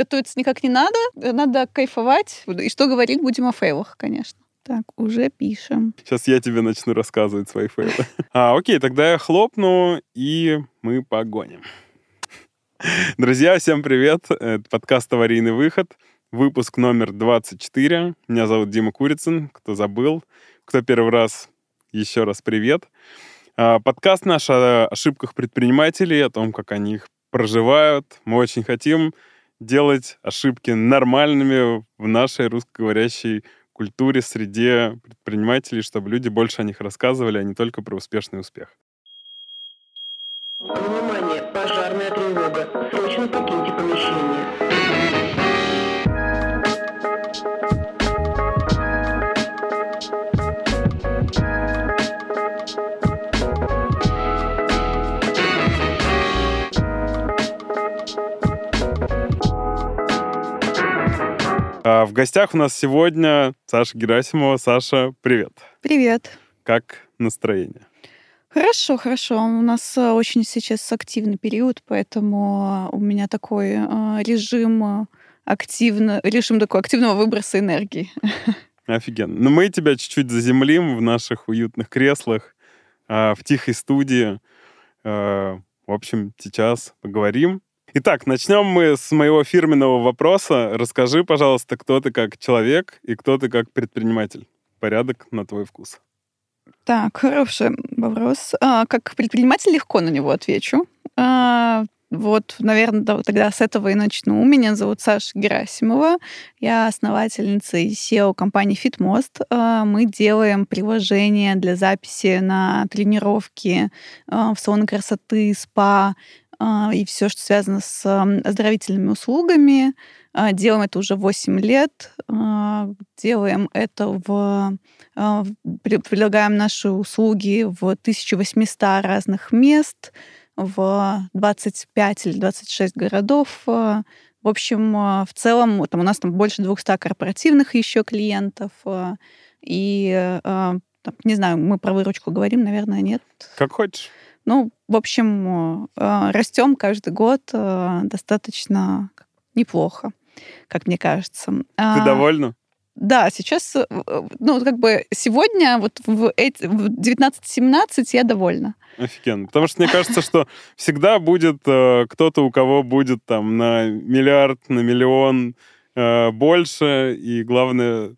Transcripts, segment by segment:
готовиться никак не надо, надо кайфовать. И что говорить, будем о фейлах, конечно. Так, уже пишем. Сейчас я тебе начну рассказывать свои фейлы. А, окей, тогда я хлопну, и мы погоним. Друзья, всем привет. Это подкаст «Аварийный выход». Выпуск номер 24. Меня зовут Дима Курицын. Кто забыл, кто первый раз, еще раз привет. А, подкаст наш о ошибках предпринимателей, о том, как они их проживают. Мы очень хотим делать ошибки нормальными в нашей русскоговорящей культуре, среде предпринимателей, чтобы люди больше о них рассказывали, а не только про успешный успех. Внимание! Пожарная тревога. Срочно покиньте помещение. А в гостях у нас сегодня Саша Герасимова. Саша, привет. Привет. Как настроение? Хорошо, хорошо. У нас э, очень сейчас активный период, поэтому у меня такой э, режим активно, режим такой активного выброса энергии. Офигенно. Ну, мы тебя чуть-чуть заземлим в наших уютных креслах, э, в тихой студии. В общем, сейчас поговорим Итак, начнем мы с моего фирменного вопроса. Расскажи, пожалуйста, кто ты как человек и кто ты как предприниматель. Порядок на твой вкус. Так, хороший вопрос. А, как предприниматель легко на него отвечу. А, вот, наверное, тогда с этого и начну. Меня зовут Саша Герасимова. Я основательница и SEO компании FitMost. А, мы делаем приложения для записи на тренировки а, в салоны красоты, спа, и все, что связано с оздоровительными услугами. А, делаем это уже 8 лет. А, делаем это в... Предлагаем наши услуги в 1800 разных мест, в 25 или 26 городов. В общем, в целом там, у нас там больше 200 корпоративных еще клиентов. И, там, не знаю, мы про выручку говорим, наверное, нет. Как хочешь. Ну, в общем, э, растем каждый год э, достаточно неплохо, как мне кажется. Ты а, довольна? Да, сейчас, э, ну, как бы сегодня, вот в 19-17 я довольна. Офигенно. Потому что мне кажется, что всегда будет кто-то, у кого будет там на миллиард, на миллион больше, и главное,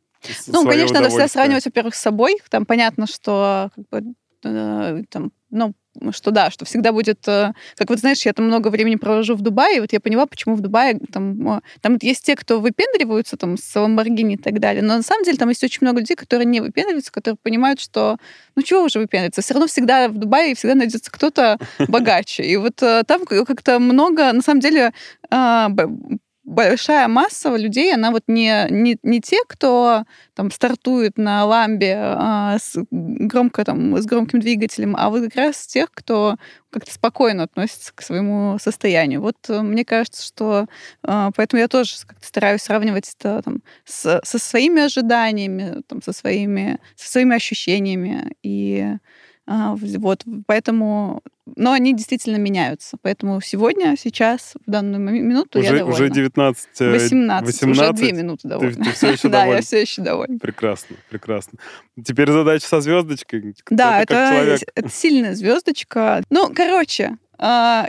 ну, конечно, надо всегда сравнивать, во-первых, с собой. Там понятно, что как бы, там, ну, что да, что всегда будет, э, как вот знаешь, я там много времени провожу в Дубае, и вот я поняла, почему в Дубае там, там есть те, кто выпендриваются там с Ламборгини и так далее, но на самом деле там есть очень много людей, которые не выпендриваются, которые понимают, что ну чего уже выпендриваться, все равно всегда в Дубае всегда найдется кто-то богаче. И вот э, там как-то много, на самом деле, а, большая масса людей, она вот не, не, не те, кто там стартует на ламбе а, с, громко, там, с громким двигателем, а вот как раз тех, кто как-то спокойно относится к своему состоянию. Вот э, мне кажется, что а, поэтому я тоже как-то стараюсь сравнивать это там, с, со своими ожиданиями, там, со, своими, со своими ощущениями. И вот, поэтому... Но они действительно меняются. Поэтому сегодня, сейчас, в данную минуту уже, я довольна. Уже 19... 18. 18. Уже две минуты довольна. Ты, ты все еще Да, я все еще довольна. Прекрасно, прекрасно. Теперь задача со звездочкой. Да, это, это сильная звездочка. Ну, короче, а,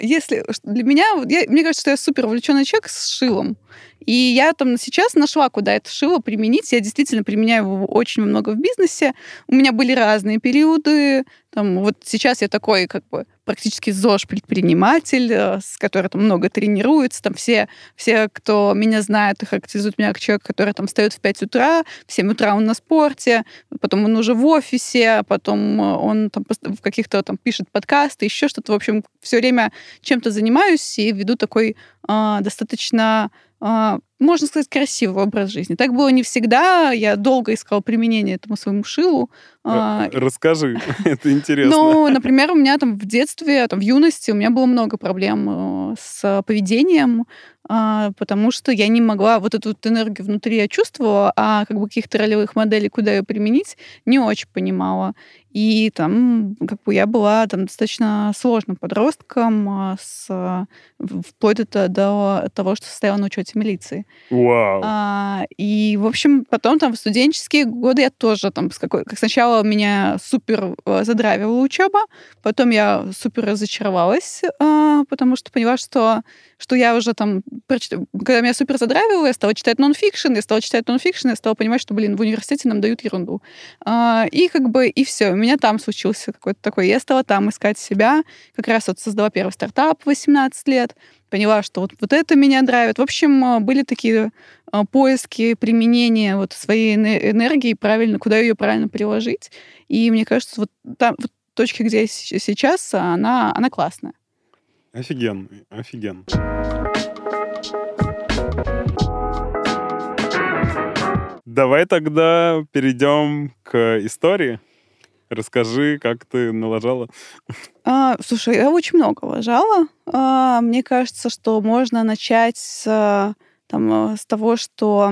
если для меня, я, мне кажется, что я супер увлеченный человек с шилом. И я там сейчас нашла, куда это шило применить. Я действительно применяю его очень много в бизнесе. У меня были разные периоды. Там, вот сейчас я такой как бы практически ЗОЖ-предприниматель, э, с которым там много тренируется. Там все, все, кто меня знает и характеризует меня как человек, который там встает в 5 утра, в 7 утра он на спорте, потом он уже в офисе, потом э, он там в каких-то там пишет подкасты, еще что-то. В общем, все время чем-то занимаюсь и веду такой э, достаточно а, можно сказать, красивый образ жизни. Так было не всегда. Я долго искала применение этому своему шилу. А, расскажи, это интересно. Ну, например, у меня там в детстве, там, в юности у меня было много проблем э, с поведением, а, потому что я не могла вот эту вот энергию внутри я чувствовала, а как бы каких-то ролевых моделей, куда ее применить, не очень понимала. И там как бы я была там достаточно сложным подростком, а, с, вплоть до, до того, что состояла на учете милиции. Вау. А, и, в общем, потом там в студенческие годы я тоже там, с какой, как сначала меня супер э, задравила учеба, потом я супер разочаровалась, а, потому что поняла, что, что я уже там, когда меня супер задравила, я стала читать нонфикшн, я стала читать нонфикшн, я стала понимать, что, блин, в университете нам дают ерунду. А, и как бы, и все, меня там случился какой-то такой, я стала там искать себя, как раз вот создала первый стартап в 18 лет, поняла, что вот, вот это меня драйвит. В общем, а, были такие а, поиски применения вот своей энергии, правильно, куда ее правильно приложить. И мне кажется, вот там, вот точке, где я сейчас, она, она классная. Офиген, офиген. Давай тогда перейдем к истории. Расскажи, как ты налажала. А, слушай, я очень много лажала. А, мне кажется, что можно начать с, там, с того, что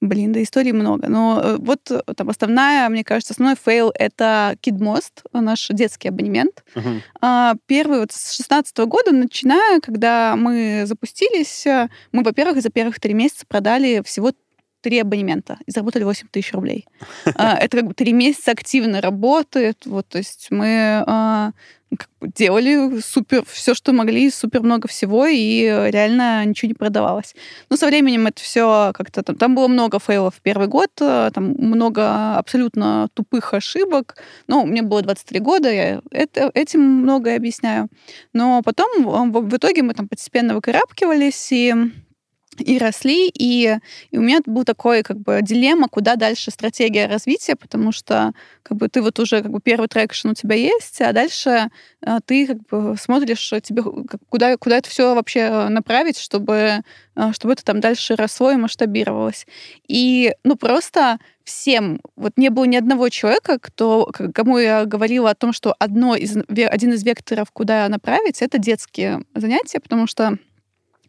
Блин, да историй много. Но э, вот э, там основная, мне кажется, основной fail — это KidMost, наш детский абонемент. Uh-huh. Первый вот с 16 года, начиная, когда мы запустились, э, мы, во-первых, за первых три месяца продали всего три абонемента и заработали 8 тысяч рублей. А, это как бы три месяца активно работает. Вот, то есть мы а, как бы делали супер все, что могли, супер много всего, и реально ничего не продавалось. Но со временем это все как-то там, там было много fail ов в первый год, а, там много абсолютно тупых ошибок. Ну, мне было 23 года, я это, этим многое объясняю. Но потом в, в итоге мы там постепенно выкарабкивались, и и росли, и, и у меня был такой как бы дилемма, куда дальше стратегия развития, потому что как бы ты вот уже как бы первый traction у тебя есть, а дальше а, ты как бы смотришь тебе как, куда куда это все вообще направить, чтобы а, чтобы это там дальше росло и масштабировалось. И ну просто всем вот не было ни одного человека, кто кому я говорила о том, что одно из один из векторов, куда направить, это детские занятия, потому что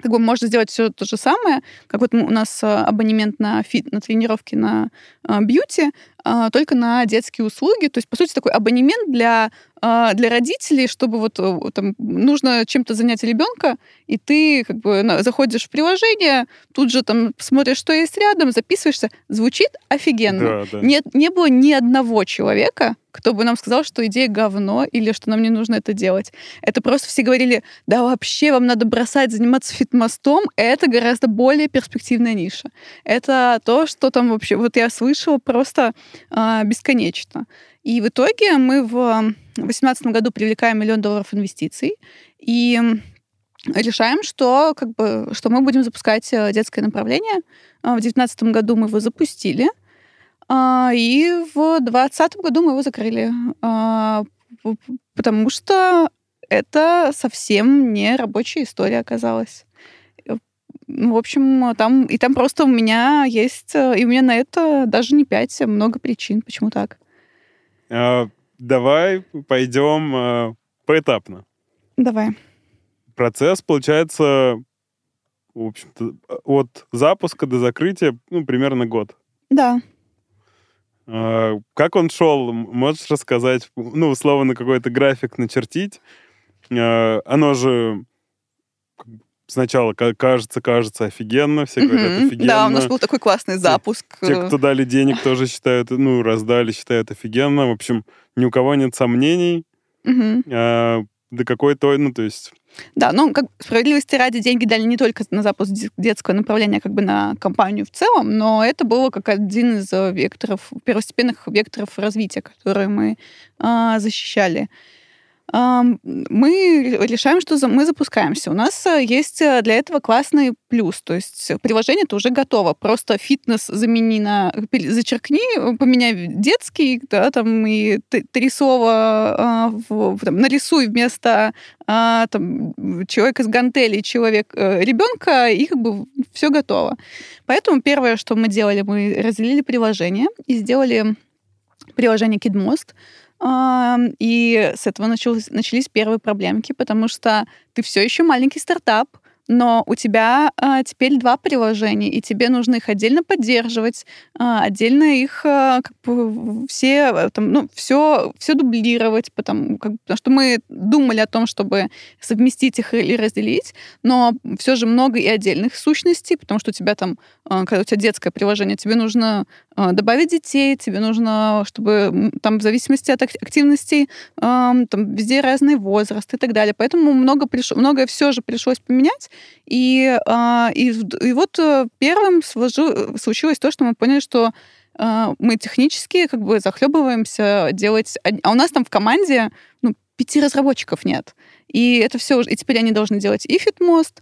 как бы можно сделать все то же самое, как вот у нас э, абонемент на фит, на тренировки на э, бьюти, а, только на детские услуги. То есть, по сути, такой абонемент для, а, для родителей, чтобы вот э, там нужно чем-то занять ребенка, и ты как бы заходишь в приложение, тут же там смотришь, что есть рядом, записываешься. Звучит офигенно. Да, да. Нет, не было ни одного человека, кто бы нам сказал, что идея говно или что нам не нужно это делать. Это просто все говорили, да вообще вам надо бросать заниматься фитмостом, это гораздо более перспективная ниша. Это то, что там вообще... Вот я слышала просто бесконечно. И в итоге мы в 2018 году привлекаем миллион долларов инвестиций и решаем, что, как бы, что мы будем запускать э, детское направление. А, в 2019 году мы его запустили, а, и в 2020 году мы его закрыли, потому что это совсем не рабочая история оказалась. Ну, в общем, там, и там просто у меня есть, э, и у меня на это даже не пять, а много причин, почему так. А, давай пойдем а, поэтапно. Давай. Процесс, получается, в общем-то, от запуска до закрытия, ну, примерно год. Да. А, как он шел? Можешь рассказать, ну, условно, какой-то график начертить? А, оно же сначала кажется, кажется офигенно, все говорят офигенно. Да, у нас был такой классный запуск. Те, те, кто дали денег, тоже считают, ну, раздали, считают офигенно. В общем, ни у кого нет сомнений. А, до какой-то, ну, то есть... Да, ну, как справедливости ради, деньги дали не только на запуск детского направления, как бы на компанию в целом, но это было как один из векторов, первостепенных векторов развития, которые мы а, защищали мы решаем, что мы запускаемся. У нас э, есть э, для этого классный плюс. То есть приложение-то уже готово. Просто фитнес замени на... Зачеркни, поменяй детский, да, там, и три слова в, там, нарисуй вместо а, там, человека с гантелей, человек, э, ребенка, и как бы все готово. Поэтому первое, что мы делали, мы разделили приложение и сделали приложение KidMost, и с этого начались, начались первые проблемки, потому что ты все еще маленький стартап, но у тебя а, теперь два приложения, и тебе нужно их отдельно поддерживать, а, отдельно их а, как бы все, э, там, ну, все, все дублировать, потому, как, потому что мы думали о том, чтобы совместить их или разделить, но все же много и отдельных сущностей, потому что у тебя там, а, когда у тебя детское приложение, тебе нужно добавить детей, тебе нужно, чтобы там в зависимости от активностей там везде разный возраст и так далее. Поэтому много пришло, многое все же пришлось поменять. И, а, и, и вот э, первым случилось то, что мы поняли, что а, мы технически как бы захлебываемся делать... А у нас там в команде ну, пяти разработчиков нет. И это все. И теперь они должны делать и фитмост,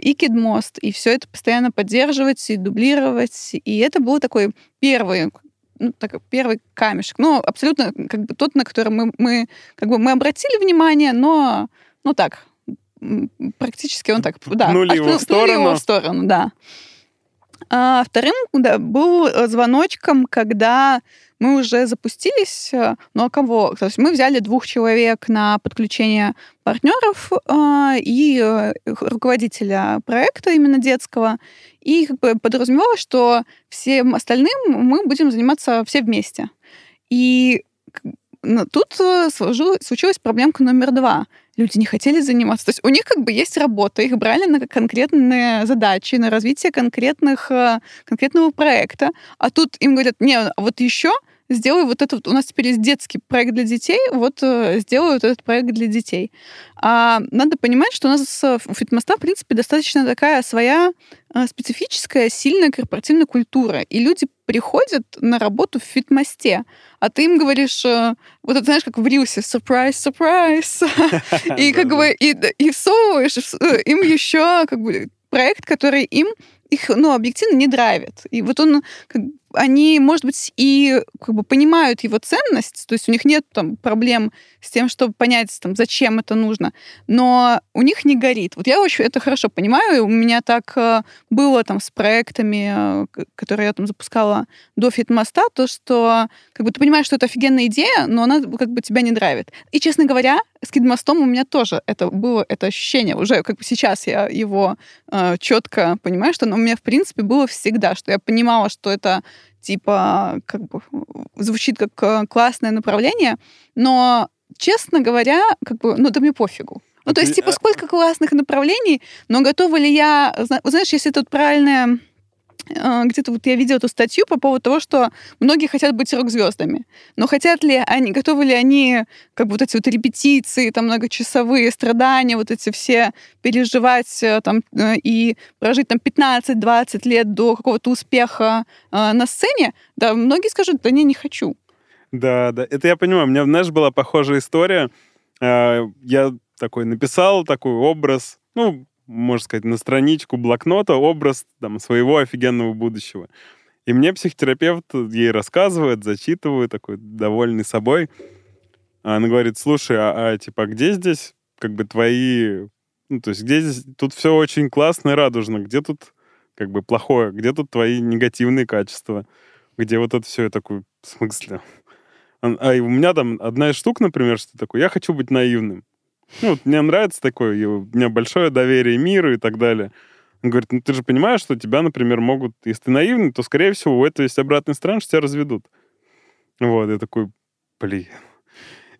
и кидмост, и все это постоянно поддерживать и дублировать. И это был такой первый ну, так, первый камешек. Ну, абсолютно как бы тот, на который мы, мы, как бы, мы обратили внимание, но, ну так, практически он так, да. Пнули его в сторону. его в сторону, да. А вторым да, был звоночком, когда мы уже запустились, э, ну а кого? То есть мы взяли двух человек на подключение партнеров э, и э, руководителя проекта именно детского, и как бы подразумевалось, что всем остальным мы будем заниматься все вместе. И тут случилась проблемка номер два. Люди не хотели заниматься. То есть у них как бы есть работа, их брали на конкретные задачи, на развитие конкретных, конкретного проекта, а тут им говорят, не, вот еще сделай вот этот, у нас теперь есть детский проект для детей, вот э, сделай вот этот проект для детей. А надо понимать, что у нас у Фитмоста, в принципе, достаточно такая своя э, специфическая, сильная корпоративная культура. И люди приходят на работу в Фитмосте, а ты им говоришь, э, вот это знаешь, как в Рилсе, surprise, surprise, и как бы и всовываешь им еще как бы проект, который им их, ну, объективно не драйвит. И вот он как, они, может быть, и как бы понимают его ценность, то есть у них нет там проблем с тем, чтобы понять, там, зачем это нужно, но у них не горит. Вот я очень это хорошо понимаю, у меня так э, было там с проектами, э, которые я там запускала до Фитмоста, то, что как бы ты понимаешь, что это офигенная идея, но она как бы тебя не драйвит. И, честно говоря, с Кидмостом у меня тоже это было это ощущение. Уже как бы сейчас я его э, четко понимаю, что оно у меня, в принципе, было всегда, что я понимала, что это типа, как бы, звучит как э, классное направление, но, честно говоря, как бы, ну, да мне пофигу. Ну, то есть, типа, а сколько классных направлений, но готова ли я... Знаешь, если тут правильное а, где-то вот я видела эту статью по поводу того, что многие хотят быть рок-звездами. Но хотят ли они, готовы ли они, как бы вот эти вот репетиции, там многочасовые страдания, вот эти все переживать э, там э, и прожить там 15-20 лет до какого-то успеха э, на сцене? Да, многие скажут, да не, не хочу. Да, да, это я понимаю. У меня, знаешь, была похожая история. Я такой написал такой образ, ну, можно сказать, на страничку блокнота образ там, своего офигенного будущего. И мне психотерапевт ей рассказывает, зачитываю, такой довольный собой. А она говорит, слушай, а, а типа, где здесь как бы твои... Ну, то есть где здесь... Тут все очень классно и радужно. Где тут как бы плохое? Где тут твои негативные качества? Где вот это все? Я такой, в смысле? А, а у меня там одна из штук, например, что такое, я хочу быть наивным. Ну, вот мне нравится такое, у меня большое доверие миру и так далее. Он говорит, ну ты же понимаешь, что тебя, например, могут, если ты наивный, то, скорее всего, у этого есть обратная сторона, что тебя разведут. Вот, я такой, блин.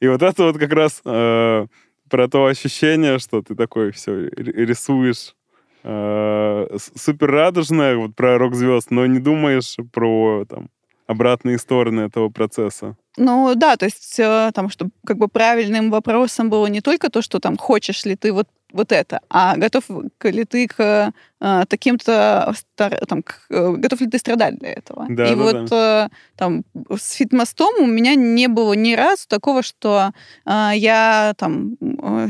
И вот это вот как раз э, про то ощущение, что ты такой все рисуешь э, супер радужное, вот про рок-звезд, но не думаешь про там обратные стороны этого процесса. Ну да, то есть э, там, чтобы как бы правильным вопросом было не только то, что там хочешь ли ты вот вот это, а готов ли ты к э, таким-то там, э, готов ли ты страдать для этого? Да, и да, вот да. Э, там с фитмостом у меня не было ни разу такого, что э, я там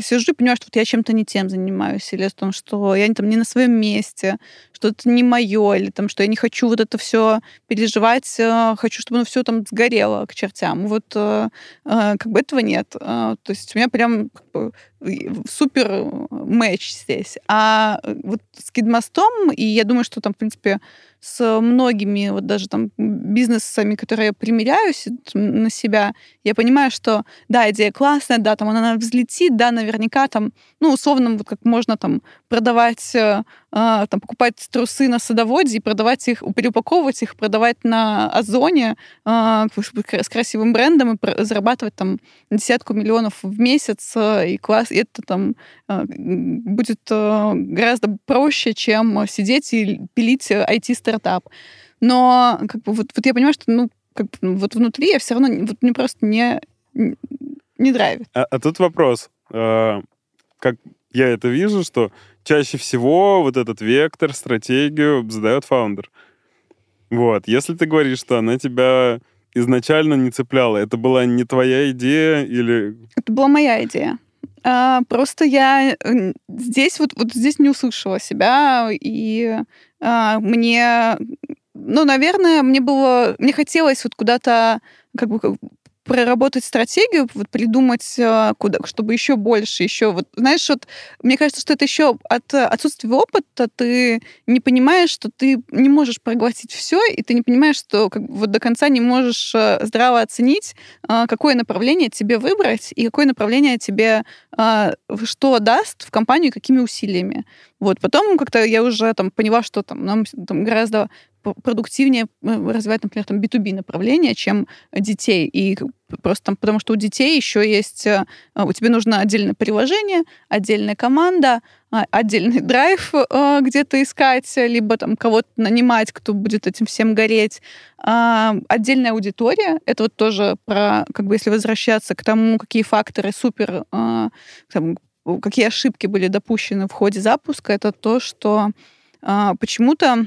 сижу и понимаю, что вот я чем-то не тем занимаюсь, или о том, что я там не на своем месте, что это не мое, или там, что я не хочу вот это все переживать, хочу, чтобы оно все там сгорело к чертям. Вот как бы этого нет. То есть у меня прям как бы, супер матч здесь. А вот с Кидмостом, и я думаю, что там, в принципе, с многими вот даже там бизнесами, которые я примеряюсь на себя, я понимаю, что да, идея классная, да, там она взлетит, да, наверняка там, ну, условно, вот как можно там продавать, э, а, там, покупать трусы на садоводе и продавать их, переупаковывать их, продавать на Озоне а, с красивым брендом и зарабатывать там десятку миллионов в месяц, э, и класс, и это там э, будет гораздо проще, чем сидеть и пилить IT-стартап. Но как бы, вот, вот я понимаю, что ну, как бы, вот внутри я все равно вот, мне просто не, не драйвит. А, а тут вопрос. А, как я это вижу, что чаще всего вот этот вектор, стратегию задает фаундер. Вот. Если ты говоришь, что она тебя изначально не цепляла, это была не твоя идея или... Это была моя идея. А, просто я здесь вот, вот здесь не услышала себя, и а, мне, ну, наверное, мне было, мне хотелось вот куда-то как бы проработать стратегию, вот придумать, а, куда, чтобы еще больше, еще вот, знаешь, вот мне кажется, что это еще от отсутствия опыта ты не понимаешь, что ты не можешь проглотить все, и ты не понимаешь, что как, вот до конца не можешь а, здраво оценить, какое направление тебе выбрать и какое направление тебе что даст в компанию, какими усилиями. Вот потом как-то я уже там поняла, что там нам там, гораздо продуктивнее э, развивать, например, там B2B направление, чем детей. И просто там, потому что у детей еще есть, э, у тебя нужно отдельное приложение, отдельная команда, а, отдельный драйв э, где-то искать, либо там кого-то нанимать, кто будет этим всем гореть. А, отдельная аудитория, это вот тоже про, как бы если возвращаться к тому, какие факторы супер, там, какие ошибки были допущены в ходе запуска, это то, что почему-то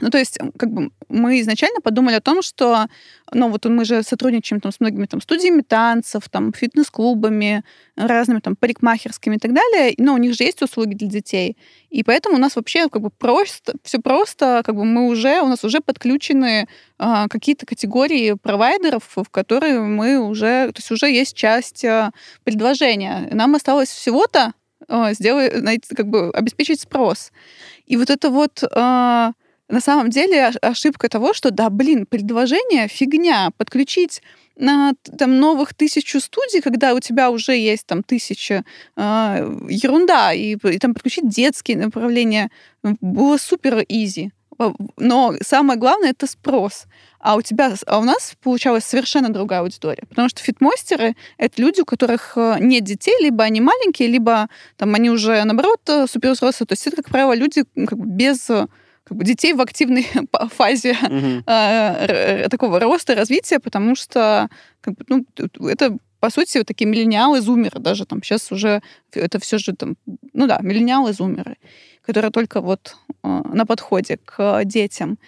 ну, то есть, как бы мы изначально подумали о том, что, ну, вот мы же сотрудничаем там с многими там студиями танцев, там фитнес-клубами, разными там парикмахерскими и так далее, но у них же есть услуги для детей, и поэтому у нас вообще как бы просто, все просто, как бы мы уже, у нас уже подключены а, какие-то категории провайдеров, в которые мы уже, то есть уже есть часть а, предложения. Нам осталось всего-то а, сделать, как бы обеспечить спрос. И вот это вот... А, на самом деле ошибка того, что, да, блин, предложение фигня. Подключить на там новых тысячу студий, когда у тебя уже есть там тысяча, э, ерунда, и, и там подключить детские направления было супер изи. Но самое главное это спрос. А у тебя, а у нас получалась совершенно другая аудитория. Потому что фитмостеры — это люди, у которых э, нет детей, либо они маленькие, либо там они уже, наоборот, э, супервзрослые. То есть это, как правило, люди как бы без как бы детей в активной фазе э, такого роста, развития, потому что как бы, ну, это по сути, вот такие миллениалы, зумеры даже там сейчас уже это все же там, ну да, миллениалы, зумеры, которые только вот э, на подходе к детям.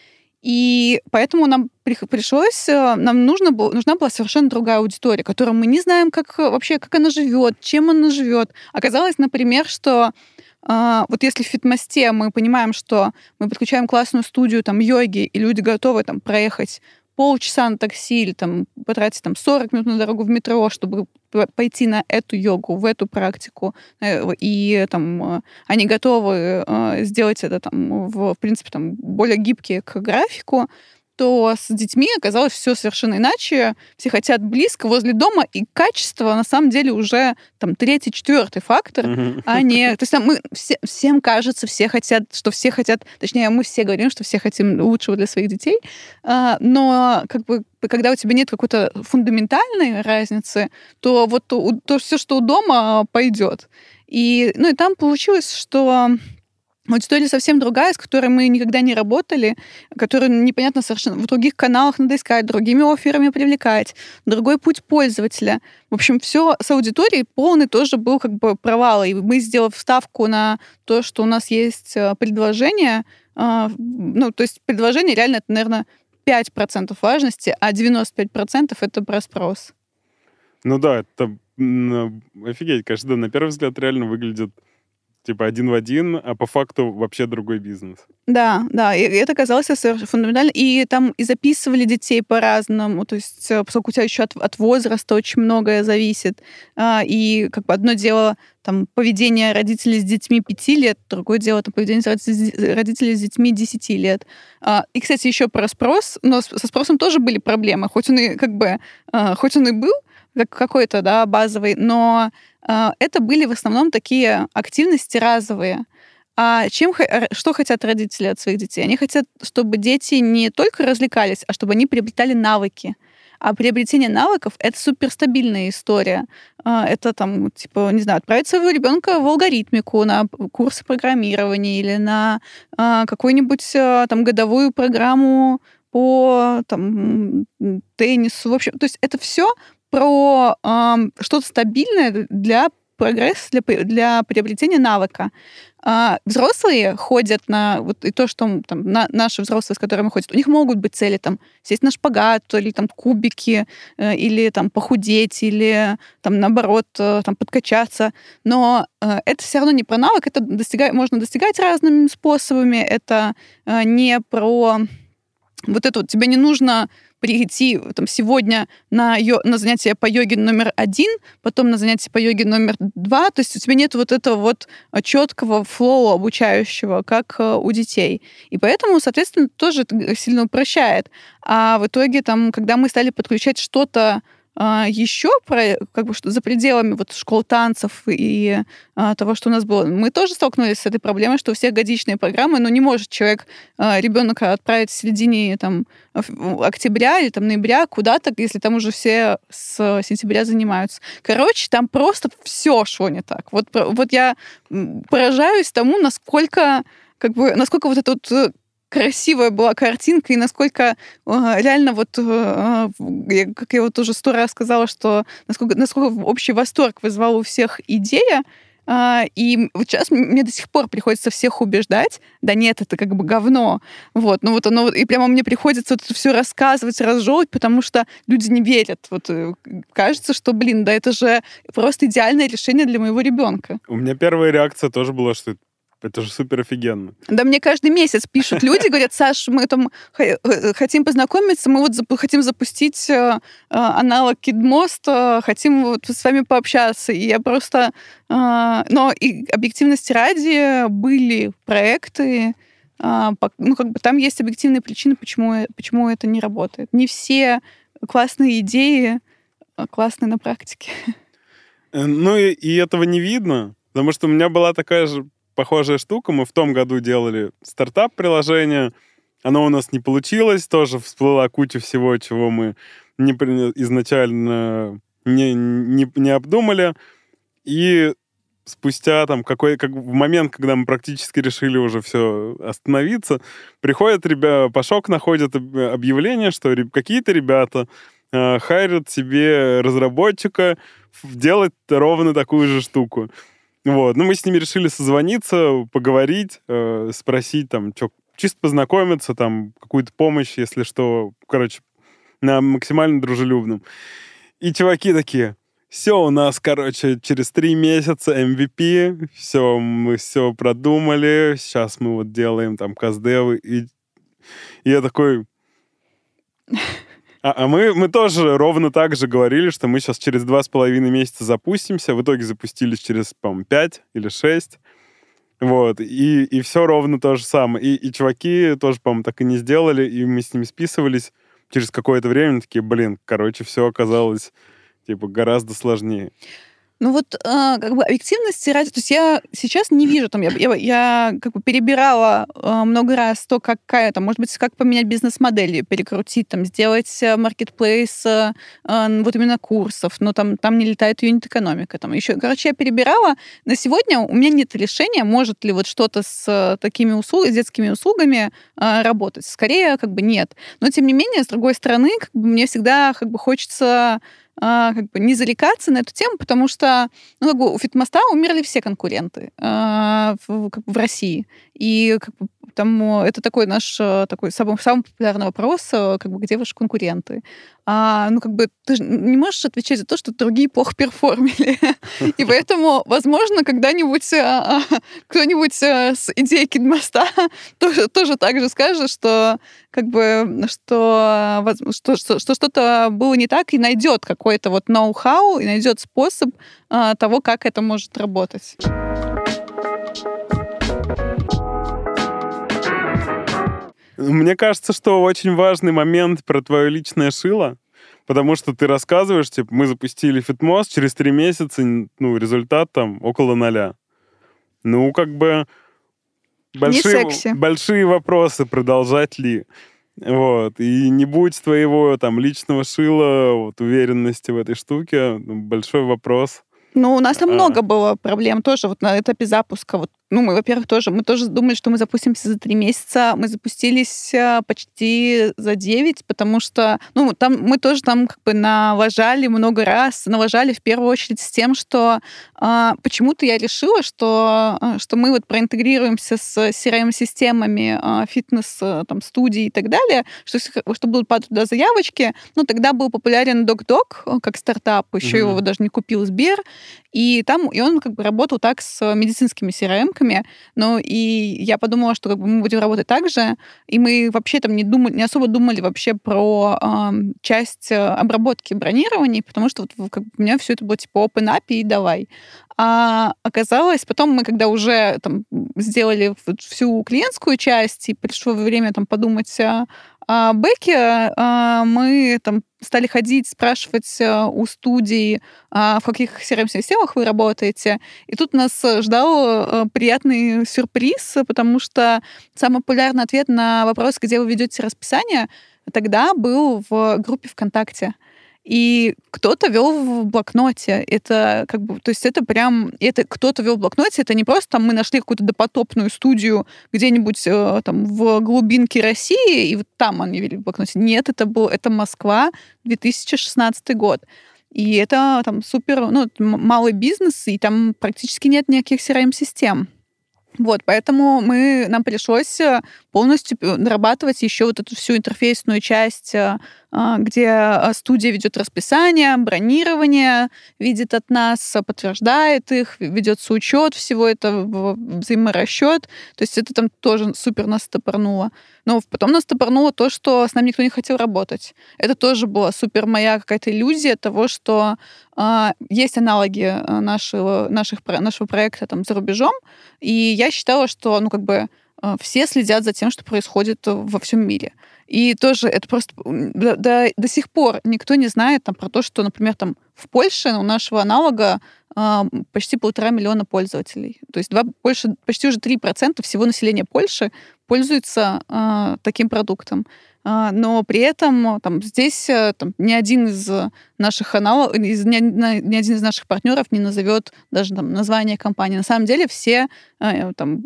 И поэтому нам пришлось, э, нам нужно было, нужна была совершенно другая аудитория, которую мы не знаем, как вообще, как она живет, чем она живет. Оказалось, например, что вот если в фитмосте мы понимаем, что мы подключаем классную студию там йоги, и люди готовы там проехать полчаса на такси или там потратить там 40 минут на дорогу в метро, чтобы пойти на эту йогу, в эту практику, э, и там э, они готовы э, сделать это там в принципе там более гибкие к графику, то с детьми оказалось все совершенно иначе. Все хотят близко, возле дома, и качество на самом деле уже там третий, четвертый фактор, mm-hmm. а не... То есть там мы все, всем кажется, все хотят, что все хотят, точнее, мы все говорим, что все хотим лучшего для своих детей, а, но как бы когда у тебя нет какой-то фундаментальной разницы, то вот то, то все, что у дома, пойдет. И, ну, и там получилось, что Аудитория совсем другая, с которой мы никогда не работали, которую непонятно совершенно в других каналах надо искать, другими офферами привлекать, другой путь пользователя. В общем, все с аудиторией полный тоже был как бы провал. И мы, сделав ставку на то, что у нас есть э, предложение, э, ну, то есть предложение реально это, наверное, 5% важности, а 95% это про спрос. Ну да, это офигеть, конечно, на первый взгляд реально выглядит типа один в один, а по факту вообще другой бизнес. Да, да, и это казалось фундаментально. И там и записывали детей по-разному, то есть э, поскольку у тебя еще от, от возраста очень многое зависит. А, и как бы одно дело там поведение родителей с детьми 5 лет, другое дело там поведение родителей с детьми 10 лет. А, и, кстати, еще про спрос, но со спросом тоже были проблемы, хоть он и как бы, а, хоть он и был, какой-то, да, базовый, но э, это были в основном такие активности разовые. А чем, что хотят родители от своих детей? Они хотят, чтобы дети не только развлекались, а чтобы они приобретали навыки. А приобретение навыков — это суперстабильная история. А, это там, типа, не знаю, отправить своего ребенка в алгоритмику, на курсы программирования или на а, какую-нибудь там годовую программу по там, теннису. В общем, то есть это все про э, что-то стабильное для прогресса, для, для приобретения навыка. А взрослые ходят на вот и то, что там на, наши взрослые, с которыми ходят, у них могут быть цели там сесть на шпагат или там кубики э, или там похудеть или там наоборот э, там подкачаться, но э, это все равно не про навык, это достигать можно достигать разными способами, это не про вот это вот тебе не нужно прийти там, сегодня на, йо, на занятие по йоге номер один, потом на занятие по йоге номер два. То есть у тебя нет вот этого вот а, четкого флоу обучающего, как э, у детей. И поэтому, соответственно, тоже это сильно упрощает. А в итоге, там, когда мы стали подключать что-то а, еще про, как бы, что за пределами вот школ танцев и а, того, что у нас было, мы тоже столкнулись с этой проблемой, что у всех годичные программы, но не может человек, а, ребенка отправить в середине там, октября или там, ноября куда-то, если там уже все с сентября занимаются. Короче, там просто все шло не так. Вот, вот я поражаюсь тому, насколько как бы, насколько вот это вот э, красивая была картинка, и насколько э, реально вот, э, э, как я вот уже сто раз сказала, что насколько, насколько общий восторг вызвала у всех идея, э, и вот сейчас мне до сих пор приходится всех убеждать, да нет, это как бы говно, вот, ну вот оно, и прямо мне приходится вот это все рассказывать, разжевывать, потому что люди не верят, вот э, кажется, что, блин, да это же просто идеальное решение для моего ребенка. У меня первая реакция тоже была, что это же супер офигенно. Да мне каждый месяц пишут люди, говорят, Саш, мы там э, хотим познакомиться, мы вот хотим запустить э, э, аналог Кидмост, хотим вот с вами пообщаться. И я просто... Но и объективности ради были проекты, ну, как бы там есть объективные причины, почему, почему это не работает. Не все классные идеи классные на практике. Ну, и, и этого не видно, потому что у меня была такая же похожая штука. Мы в том году делали стартап-приложение. Оно у нас не получилось, тоже всплыла куча всего, чего мы не, изначально не, не, не обдумали. И спустя там какой как в момент, когда мы практически решили уже все остановиться, приходят ребята, Пашок находит объявление, что какие-то ребята э, хайрят себе разработчика делать ровно такую же штуку. Вот. Ну, мы с ними решили созвониться, поговорить, э, спросить там, что, чисто познакомиться, там, какую-то помощь, если что. Короче, на максимально дружелюбном. И чуваки такие, все у нас, короче, через три месяца MVP, все, мы все продумали, сейчас мы вот делаем там каздевы, и, и я такой, а, а мы, мы тоже ровно так же говорили, что мы сейчас через два с половиной месяца запустимся. В итоге запустились через, по-моему, пять или шесть. Вот, и, и все ровно то же самое. И, и чуваки тоже, по-моему, так и не сделали, и мы с ними списывались через какое-то время, такие, блин, короче, все оказалось, типа, гораздо сложнее. Ну вот э, как бы объективности ради... То есть я сейчас не вижу, там, я, я, я как бы перебирала э, много раз то, какая там, может быть, как поменять бизнес-модель, перекрутить, там, сделать маркетплейс э, э, вот именно курсов, но там, там не летает юнит-экономика. Там еще, короче, я перебирала. На сегодня у меня нет решения, может ли вот что-то с такими услугами, с детскими услугами э, работать. Скорее, как бы нет. Но, тем не менее, с другой стороны, как бы мне всегда как бы хочется а, как бы не зарекаться на эту тему, потому что ну, как бы у Фитмоста умерли все конкуренты а, в, как бы в России. И как бы, там это такой наш э, такой самый, самый популярный вопрос, э, как бы, где ваши конкуренты. А, ну, как бы, ты же не можешь отвечать за то, что другие плохо перформили. И поэтому, возможно, когда-нибудь а, кто-нибудь э, с идеей Кидмоста тоже, тоже так же скажет, что как бы, что, что, что, что что-то было не так, и найдет какой-то вот ноу-хау, и найдет способ а, того, как это может работать. Мне кажется, что очень важный момент про твое личное шило, потому что ты рассказываешь, типа, мы запустили фитмост, через три месяца, ну, результат там около ноля. Ну, как бы, большие, большие вопросы, продолжать ли. Вот. И не будь твоего там личного шила, вот, уверенности в этой штуке, ну, большой вопрос. Ну, у нас там А. много было проблем тоже вот на этапе запуска. Вот, ну, мы, во-первых, тоже, мы тоже думали, что мы запустимся за три месяца. Мы запустились а, почти за девять, потому что, ну, там мы тоже там как бы налажали много раз, налажали в первую очередь с тем, что а, почему-то я решила, что, а, что мы вот проинтегрируемся с CRM-системами а, фитнес, а, там, студий и так далее, что, что будут падать туда заявочки. Ну, тогда был популярен DocDoc э, как стартап, еще Мгм. его даже не купил Сбер, и там, и он как бы работал так с медицинскими CRM-ками, ну, и я подумала, что как бы мы будем работать так же, и мы вообще там не думали, не особо думали вообще про ам, часть э, обработки бронирований, потому что вот как у меня все это было типа open API и давай. А оказалось, потом мы, когда уже там сделали всю клиентскую часть, и пришло время там подумать о, о бэке, а, мы там стали ходить, спрашивать а, у студий, а, в каких CRM-системах вы работаете. И тут нас э, ждал э, приятный сюрприз, потому что самый популярный ответ на вопрос, где вы ведете расписание, тогда был в группе ВКонтакте. И кто-то вел в блокноте. Это как бы, то есть это прям, это кто-то вел в блокноте. Это не просто там мы нашли какую-то допотопную студию где-нибудь э, там в глубинке России и вот там они вели в блокноте. Нет, это был, это Москва, 2016 год. И это там супер, ну, малый бизнес, и там практически нет никаких CRM-систем. Вот, поэтому мы, нам пришлось э, полностью нарабатывать еще вот эту всю интерфейсную часть, э, где э, студия ведет расписание, бронирование, видит от нас, э, подтверждает их, ведется учет всего этого, взаиморасчет. То есть это там тоже супер нас стопорнуло. Но потом нас стопорнуло то, что с нами никто не хотел работать. Это тоже была супер моя какая-то иллюзия того, что а, есть аналоги а, нашего, наших, нашего проекта там за рубежом, и я считала, что, ну, как бы, а, все следят за тем, что происходит во всем мире. И тоже это просто до, до- до сих пор никто не знает там, про то, что, например, там в Польше у нашего аналога а, почти полтора миллиона пользователей. То есть два, больше, почти уже 3% всего населения Польши пользуется а, таким продуктом. А, но при этом там, здесь а, там, ни один из наших аналогов, из, ни, ни- один из наших партнеров не назовет даже там, название компании. На самом деле все а, там,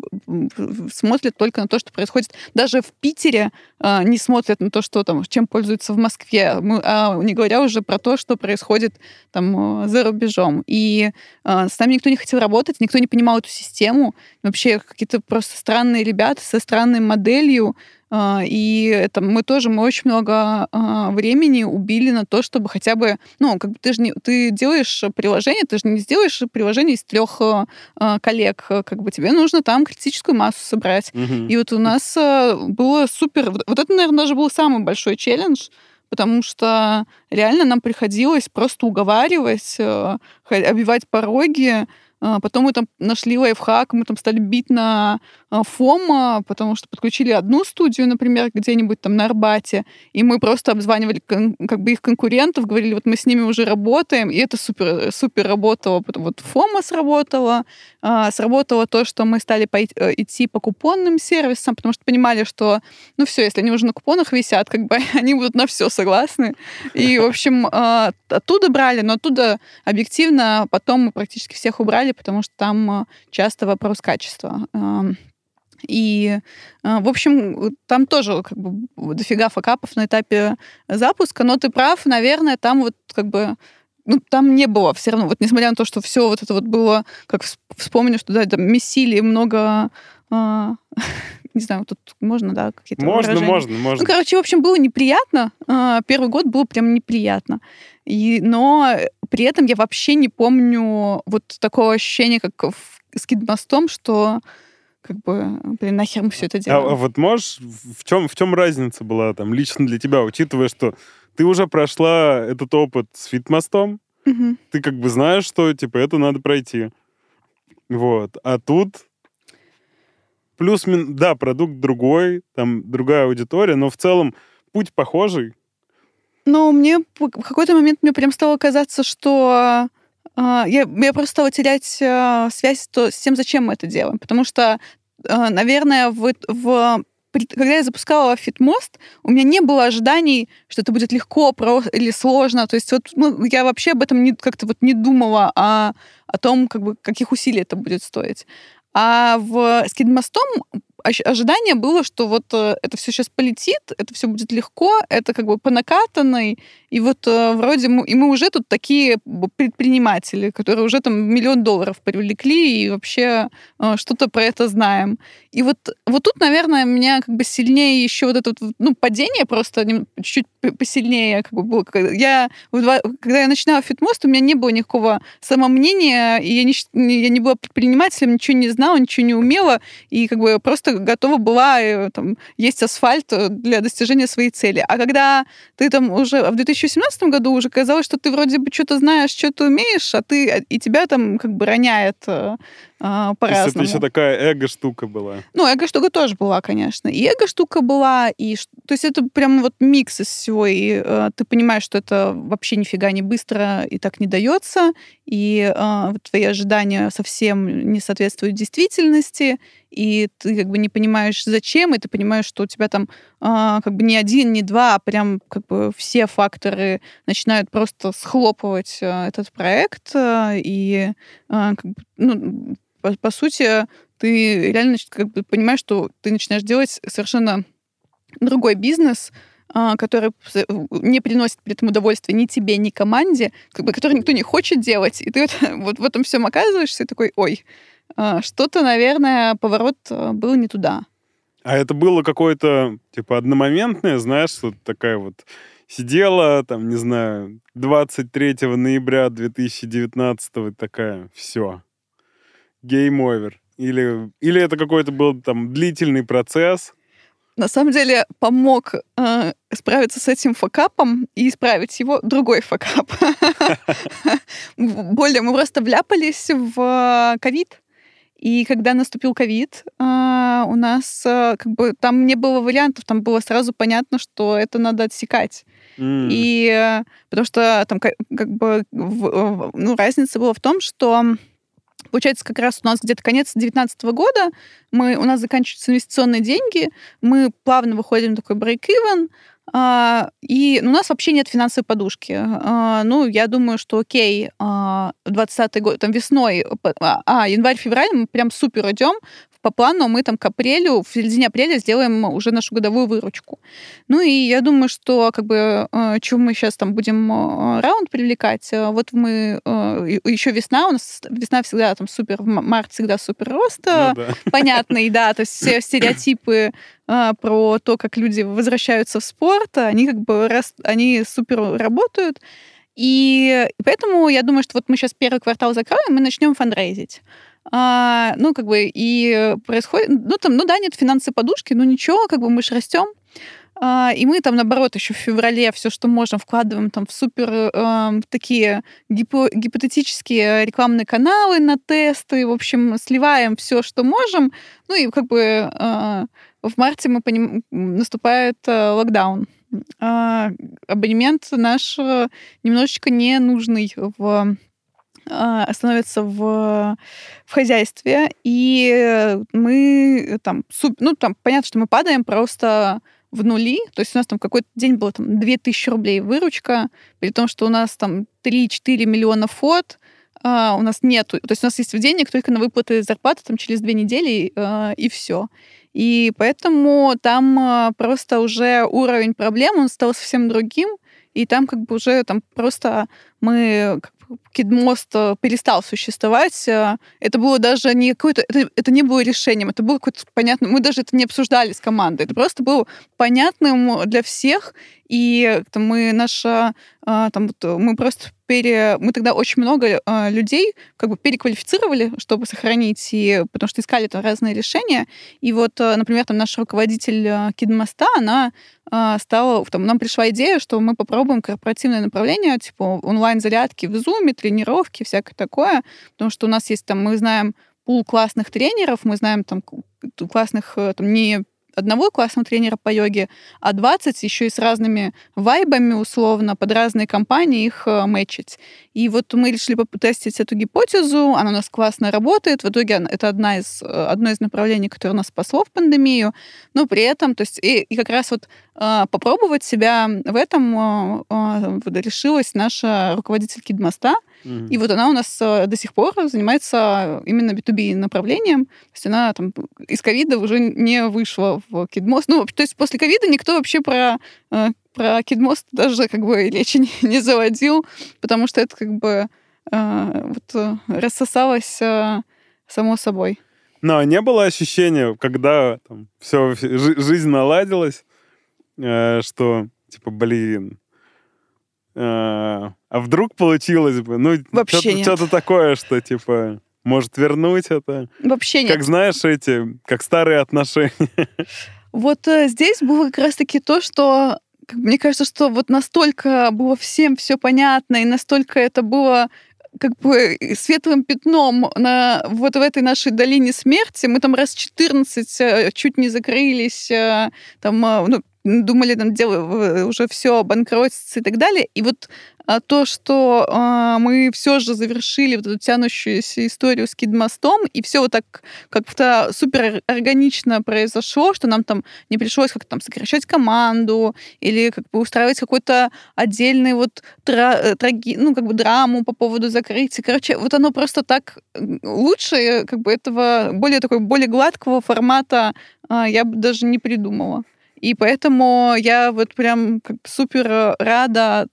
смотрят только на то, что происходит. Даже в Питере а, не смотрят на то, что там, чем пользуются в Москве, а не говоря уже про то, что происходит там э, за рубежом. И э, с нами никто не хотел работать, никто не понимал эту систему. Вообще какие-то просто странные ребята со странной моделью. Э, И это мы тоже, мы очень много э, времени убили на то, чтобы хотя бы, ну, как бы ты же не, ты делаешь приложение, ты же не сделаешь приложение из трех э, коллег, как бы тебе нужно там критическую массу собрать. Мгм. И вот у нас было супер... Вот это, наверное, даже был самый большой челлендж, потому что реально нам приходилось просто уговаривать, обивать пороги. А Потом мы там нашли лайфхак, мы там стали бить на а, ФОМа, потому что подключили одну студию, например, где-нибудь там на Арбате, и мы просто обзванивали как бы их конкурентов, говорили, вот мы с ними уже работаем, и это супер, супер работало. Вот ФОМа сработала, а, сработало то, что мы стали э, идти по купонным сервисам, потому что понимали, что, ну все, если они уже на купонах висят, как бы они будут на все согласны. И, в общем, а, оттуда брали, но оттуда объективно потом мы практически всех убрали, потому что там а, часто вопрос качества. И, а, в общем, там тоже как бы дофига факапов на этапе запуска, но ты прав, наверное, там вот как бы ну, там не было все равно, вот несмотря на то, что все вот это вот было, как вс- вспомню, что да, там месили много, а, не знаю, тут можно, да, какие-то Можно, выражения? можно, можно. Ну, короче, в общем, было неприятно. А, Первый год было прям неприятно. И, но при этом я вообще не помню вот такого ощущения, как в, с Кидмостом, что как бы, блин, нахер мы все это А, делаем. а вот можешь, в чем, в чем разница была там лично для тебя, учитывая, что ты уже прошла этот опыт с фитмостом, Мгм. ты как бы знаешь, что типа это надо пройти. Вот. А тут плюс, мин- да, продукт другой, там другая аудитория, но в целом путь похожий. Но мне в какой-то момент мне прям стало казаться, что а, я, я просто стала терять а, связь с тем, зачем мы это делаем. Потому что наверное, в, в когда я запускала Фитмост, у меня не было ожиданий, что это будет легко или сложно. То есть вот ну, я вообще об этом как-то вот не думала, а о том, как бы, каких усилий это будет стоить. А в скидмостом ожидание было, что вот э, это все сейчас полетит, это все будет легко, это как бы по накатанной, и вот э, вроде мы, и мы уже тут такие предприниматели, которые уже там миллион долларов привлекли и вообще э, что-то про это знаем. И вот, вот тут, наверное, меня как бы сильнее еще вот это вот, ну, падение просто чуть-чуть посильнее как бы было. Я, когда я начинала Фитмост, у меня не было никакого самомнения, и я не, я не была предпринимателем, ничего не знала, ничего не умела, и как бы просто готова была э, там, есть асфальт э, для достижения своей цели. А когда ты там уже в 2017 году уже казалось, что ты вроде бы что-то знаешь, что ты умеешь, а ты и тебя там как бы роняет э, а, по-разному. То есть это еще такая эго-штука была. Ну, эго-штука тоже была, конечно. И эго-штука была, и... То есть это прям вот микс из всего, и э, ты понимаешь, что это вообще нифига не быстро и так не дается, и э, твои ожидания совсем не соответствуют действительности, и ты как бы не понимаешь, зачем, и ты понимаешь, что у тебя там э, как бы не один, не два, а прям как бы все факторы начинают просто схлопывать э, этот проект, э, и э, как бы, ну, по, по сути, ты реально как бы понимаешь, что ты начинаешь делать совершенно другой бизнес, а, который не приносит при этом удовольствия ни тебе, ни команде, как бы, который никто не хочет делать, и ты вот, вот в этом всем оказываешься и такой, ой, а, что-то, наверное, поворот а, был не туда. А это было какое-то, типа, одномоментное, знаешь, вот такая вот сидела, там, не знаю, 23 ноября 2019 такая, все, over? Или, или это какой-то был там длительный процесс? На самом деле помог э, справиться с этим факапом и исправить его другой факап. Более мы просто вляпались в ковид. И когда наступил ковид, э, у нас э, как бы там не было вариантов, там было сразу понятно, что это надо отсекать. Mm. И э, потому что там как, бы ну, разница была в том, что Получается, как раз у нас где-то конец 2019 года, мы, у нас заканчиваются инвестиционные деньги, мы плавно выходим в такой break-even, а, и у нас вообще нет финансовой подушки. А, ну, я думаю, что окей, а, 20 год, там весной, а, а январь-февраль мы прям супер идем, по плану мы там к апрелю, в середине апреля сделаем уже нашу годовую выручку. Ну и я думаю, что как бы э, чего мы сейчас там будем э, раунд привлекать, э, вот мы еще весна, у нас весна всегда там супер, март всегда супер рост, ну, да. понятный, да, то есть все стереотипы про то, как люди возвращаются в спорт, они как бы они супер работают. И поэтому я думаю, что вот мы сейчас первый квартал закроем, мы начнем фандрейзить. А, ну, как бы, и происходит... Ну, там, ну да, нет финансовой подушки, но ничего, как бы мы же растем. А, и мы там, наоборот, еще в феврале все, что можем, вкладываем там в супер э, такие гипо гипотетические рекламные каналы на тесты, в общем, сливаем все, что можем. Ну и как бы э, в марте мы поним... наступает э, локдаун. Э, абонемент наш немножечко не нужный в становится в, в хозяйстве, и мы там, ну, там, понятно, что мы падаем просто в нули, то есть у нас там какой-то день было там 2000 рублей выручка, при том, что у нас там 3-4 миллиона фот, а, у нас нету, то есть у нас есть денег только на выплаты зарплаты там через две недели, а, и все. И поэтому там а, просто уже уровень проблем, он стал совсем другим, и там как бы уже там просто мы как Кидмост э, перестал существовать. Э, это было даже не какое-то... Это, это не было решением, это было какое-то понятно... Мы даже это не обсуждали с командой. Это просто было понятным для всех. И там, мы наша... Э, там, вот, мы просто пере... Мы тогда очень много э, людей как бы переквалифицировали, чтобы сохранить, и... потому что искали там разные решения. И вот, э, например, там наш руководитель э, Кидмоста, она э, стала... Там, нам пришла идея, что мы попробуем корпоративное направление, типа онлайн-зарядки в Zoom, тренировки, всякое такое. Потому что у нас есть там, мы знаем пул классных тренеров, мы знаем там классных, э, там, не одного классного тренера по йоге, а 20 еще и с разными вайбами, условно, под разные компании их э, мэчить. И вот мы решили попытать эту гипотезу, она у нас классно работает, в итоге это одна из, э, одно из направлений, которое нас спасло в пандемию, но при этом, то есть, и, и как раз вот э, попробовать себя в этом решилась наша руководитель Кидмоста, mm-hmm. и вот она у нас э, до сих пор занимается именно B2B направлением, то есть она там из ковида уже не вышла в Кидмост, ну, то есть после ковида никто вообще про э, про Кидмост даже как бы речи не, не заводил, потому что это как бы э, вот э, рассосалось э, само собой. Но не было ощущения, когда там, все, жизнь наладилась, э, что типа, блин, а вдруг получилось бы? Ну, что-то, такое, что типа может вернуть это. Вообще нет. Как знаешь, эти, как старые отношения. Вот э, здесь было как раз-таки то, что мне кажется, что вот настолько было всем все понятно, и настолько это было как бы светлым пятном на вот в этой нашей долине смерти. Мы там раз 14 э, чуть не закрылись, э, там, э, ну, думали, там дело уже все банкротится и так далее. И вот а то, что а, мы все же завершили вот эту тянущуюся историю с Кидмостом, и все вот так как-то супер органично произошло, что нам там не пришлось как-то там сокращать команду или как бы устраивать какой-то отдельный вот тра э, траги, ну, как бы драму по поводу закрытия. Короче, вот оно просто так лучше, как бы этого более такой, более гладкого формата а, я бы даже не придумала. И поэтому я вот прям супер рада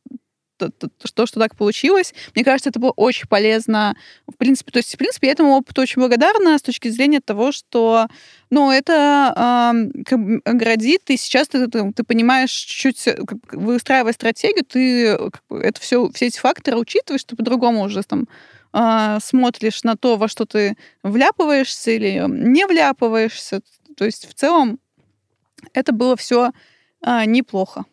то, что так получилось. Мне кажется, это было очень полезно. В принципе, то есть, в принципе, я этому опыту очень благодарна с точки зрения того, что, ну, это э, оградит, и сейчас ты, ты, ты понимаешь чуть-чуть, э, выстраивая стратегию, ты это все, все эти факторы учитываешь, ты по-другому уже там э, смотришь на то, во что ты вляпываешься или не вляпываешься. То есть, в целом, это было все э, неплохо.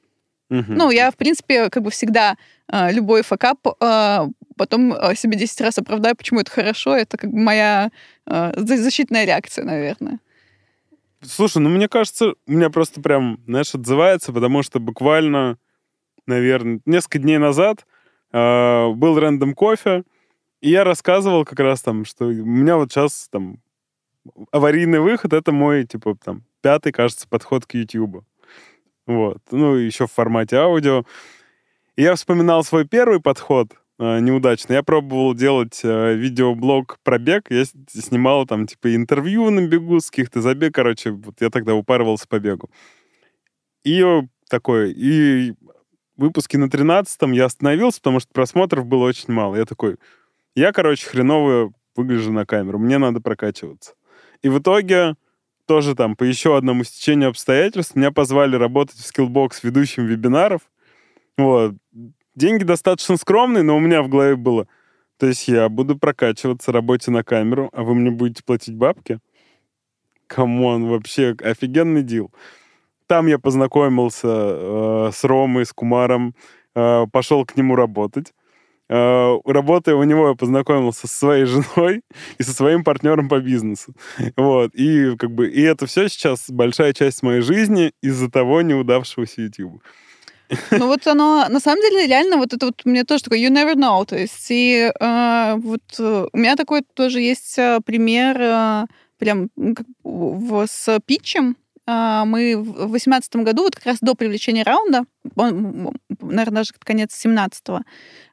Угу. Ну, я, в принципе, как бы всегда э, любой факап э, потом себе 10 раз оправдаю, почему это хорошо. Это как бы моя э, защитная реакция, наверное. Слушай, ну мне кажется, у меня просто прям, знаешь, отзывается, потому что буквально, наверное, несколько дней назад э, был рандом кофе, и я рассказывал как раз там, что у меня вот сейчас там аварийный выход, это мой, типа, там, пятый, кажется, подход к YouTube. Вот. Ну, еще в формате аудио. И я вспоминал свой первый подход, э, неудачный. Я пробовал делать э, видеоблог про бег. Я снимал там, типа, интервью на бегу с каких-то забег. Короче, вот я тогда упарывался по бегу. И такой, и выпуске на 13-м я остановился, потому что просмотров было очень мало. Я такой, я, короче, хреново выгляжу на камеру, мне надо прокачиваться. И в итоге тоже там по еще одному стечению обстоятельств меня позвали работать в Skillbox ведущим вебинаров. Вот. Деньги достаточно скромные, но у меня в голове было, то есть я буду прокачиваться, работе на камеру, а вы мне будете платить бабки? Come on, вообще офигенный deal. Там я познакомился э, с Ромой, с Кумаром, э, пошел к нему работать. Э, работая у него, я познакомился со своей женой и со своим партнером по бизнесу. Вот. И как бы и это все сейчас большая часть моей жизни из-за того неудавшегося YouTube. Ну вот оно, на самом деле, реально вот это вот меня тоже такое you never know. То есть и э, вот э, у меня такой тоже есть э, пример э, прям как, в, с питчем. Э, мы в 2018 году, вот как раз до привлечения раунда, наверное, даже конец 17-го,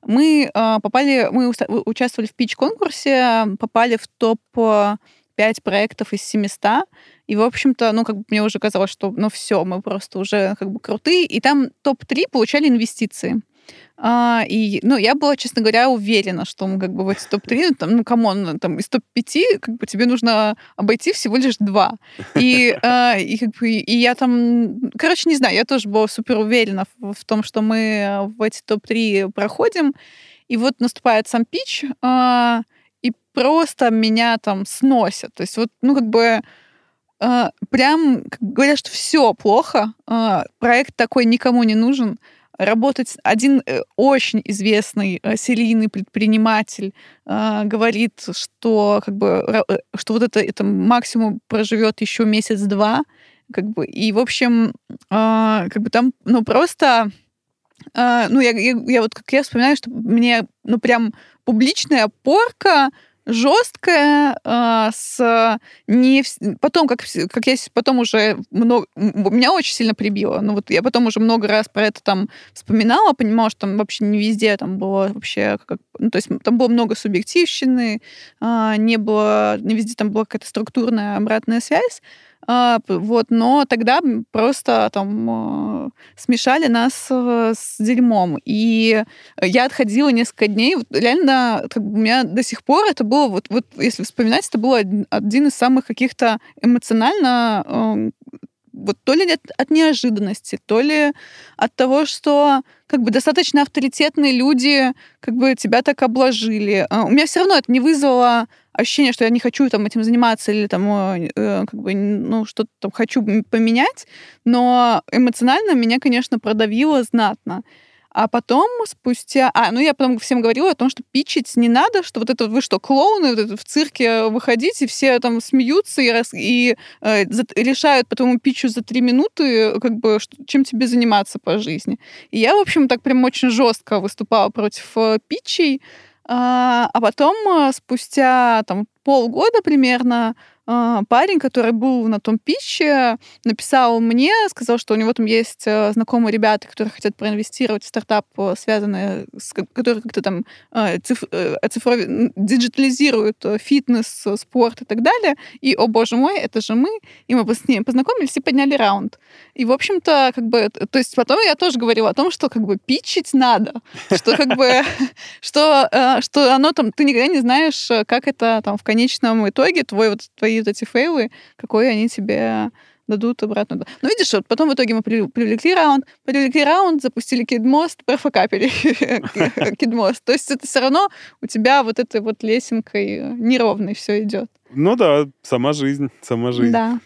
мы э, попали, мы участвовали в pitch-конкурсе, попали в топ-5 проектов из 700, и, в общем-то, ну, как бы мне уже казалось, что, ну, все, мы просто уже как бы крутые. И там топ-3 получали инвестиции. А, и, ну, я была, честно говоря, уверена, что мы как бы в эти топ-3, ну, там, ну, come on, там, из топ-5, как бы тебе нужно обойти всего лишь два. И, а, и, как бы, и я там, короче, не знаю, я тоже была супер уверена в, в том, что мы в эти топ-3 проходим. И вот наступает сам пич, а, и просто меня там сносят. То есть вот, ну, как бы а, прям говорят, что все плохо, а, проект такой никому не нужен. Работать один э, очень известный э, серийный предприниматель а, говорит, что как бы э, что вот это, это максимум проживет еще месяц-два, как бы, и, в общем, э, как бы там, ну, просто, э, ну, я, я, я вот, как я вспоминаю, что мне, ну, прям публичная порка жесткая, с не потом, как, как я потом уже много, меня очень сильно прибило. Ну вот я потом уже много раз про это там вспоминала, понимала, что там вообще не везде там было вообще, как, ну то есть там было много субъективщины, э, не было, не везде там была какая-то структурная обратная связь. А, вот, но тогда просто там э, смешали нас э, с дерьмом. И я отходила несколько дней. Вот, реально, как бы у меня до сих пор это было, вот, вот если вспоминать, это был один из самых каких-то эмоционально эм, вот то ли от, от неожиданности, то ли от того, что как бы достаточно авторитетные люди как бы тебя так обложили. А, у меня все равно это не вызвало ощущение, что я не хочу там этим заниматься или там э, как бы ну что-то там хочу поменять, но эмоционально меня, конечно, продавило знатно. А потом, спустя... А, ну я потом всем говорила о том, что пичить не надо, что вот это вы что, клоуны, вот это в цирке выходите, все там смеются и, раз, и э, за, решают по твоему пичу за три минуты, как бы, что, чем тебе заниматься по жизни. И я, в общем, так прям очень жестко выступала против э, питчей, а, а потом, э, спустя там полгода примерно, парень, который был на том pitch е, написал мне, сказал, что у него там есть э, знакомые ребята, которые хотят проинвестировать в стартап, э, связанный с, который как-то там э, циф, диджитализирует фитнес, спорт и так далее. И, о боже мой, это же мы. И мы с ним познакомились и подняли раунд. И, в общем-то, как бы, то есть потом я тоже говорила о том, что как бы pitch ить надо, что как бы, что, что оно там, ты никогда не знаешь, как это там в конечном итоге твой вот твои твои вот эти фейлы, какой они тебе дадут обратно. Ну, видишь, вот потом в итоге мы привлекли раунд, привлекли раунд, запустили кидмост, профокапили кидмост. То есть это все равно у тебя вот этой вот лесенкой неровной все идет. Ну да, сама жизнь, сама жизнь. Да.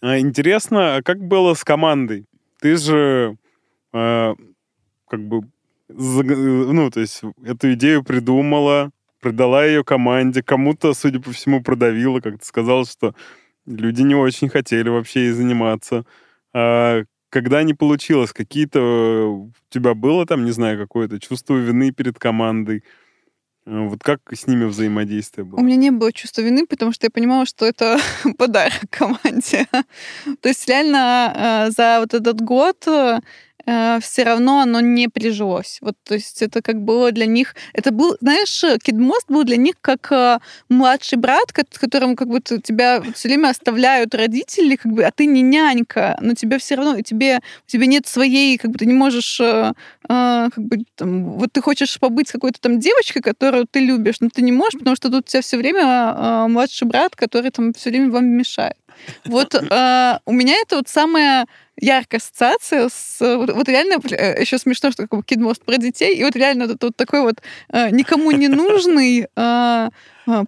А, интересно, а как было с командой? Ты же э, как бы ну, то есть эту идею придумала, продала ее команде, кому-то, судя по всему, продавила, как ты сказал, что люди не очень хотели вообще ей заниматься. А когда не получилось, какие-то у тебя было там, не знаю, какое-то чувство вины перед командой? А вот как с ними взаимодействие было? У меня не было чувства вины, потому что я понимала, что это подарок команде. То есть реально э, за вот этот год все равно оно не прижилось. Вот, то есть это как было для них... Это был, знаешь, Кидмост был для них как э, младший брат, которым как будто тебя все время оставляют родители, как бы, а ты не нянька, но тебе все равно, тебе, у тебя нет своей, как бы ты не можешь, э, э, как бы, там, вот ты хочешь побыть с какой-то там девочкой, которую ты любишь, но ты не можешь, потому что тут у тебя все время э, младший брат, который там все время вам мешает. Вот э, у меня это вот самое яркая ассоциация с... Вот, вот реально э, еще смешно, что такой кидмост про детей, и вот реально это вот такой вот э, никому не нужный э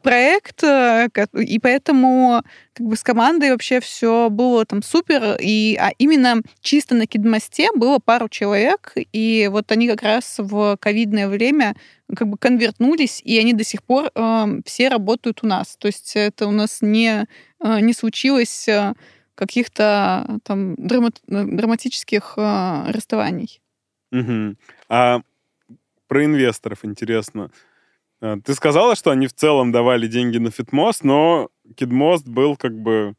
проект, э, и поэтому как бы с командой вообще все было там супер, и а именно чисто на кидмосте было пару человек, и вот они как раз в ковидное время как бы конвертнулись, и они до сих пор э, все работают у нас. То есть это у нас не, э, не случилось э, каких-то там драмат, э, драматических э, расставаний. Угу. А про инвесторов интересно. А, ты сказала, что они в целом давали деньги на Фитмост, но Кидмост был как бы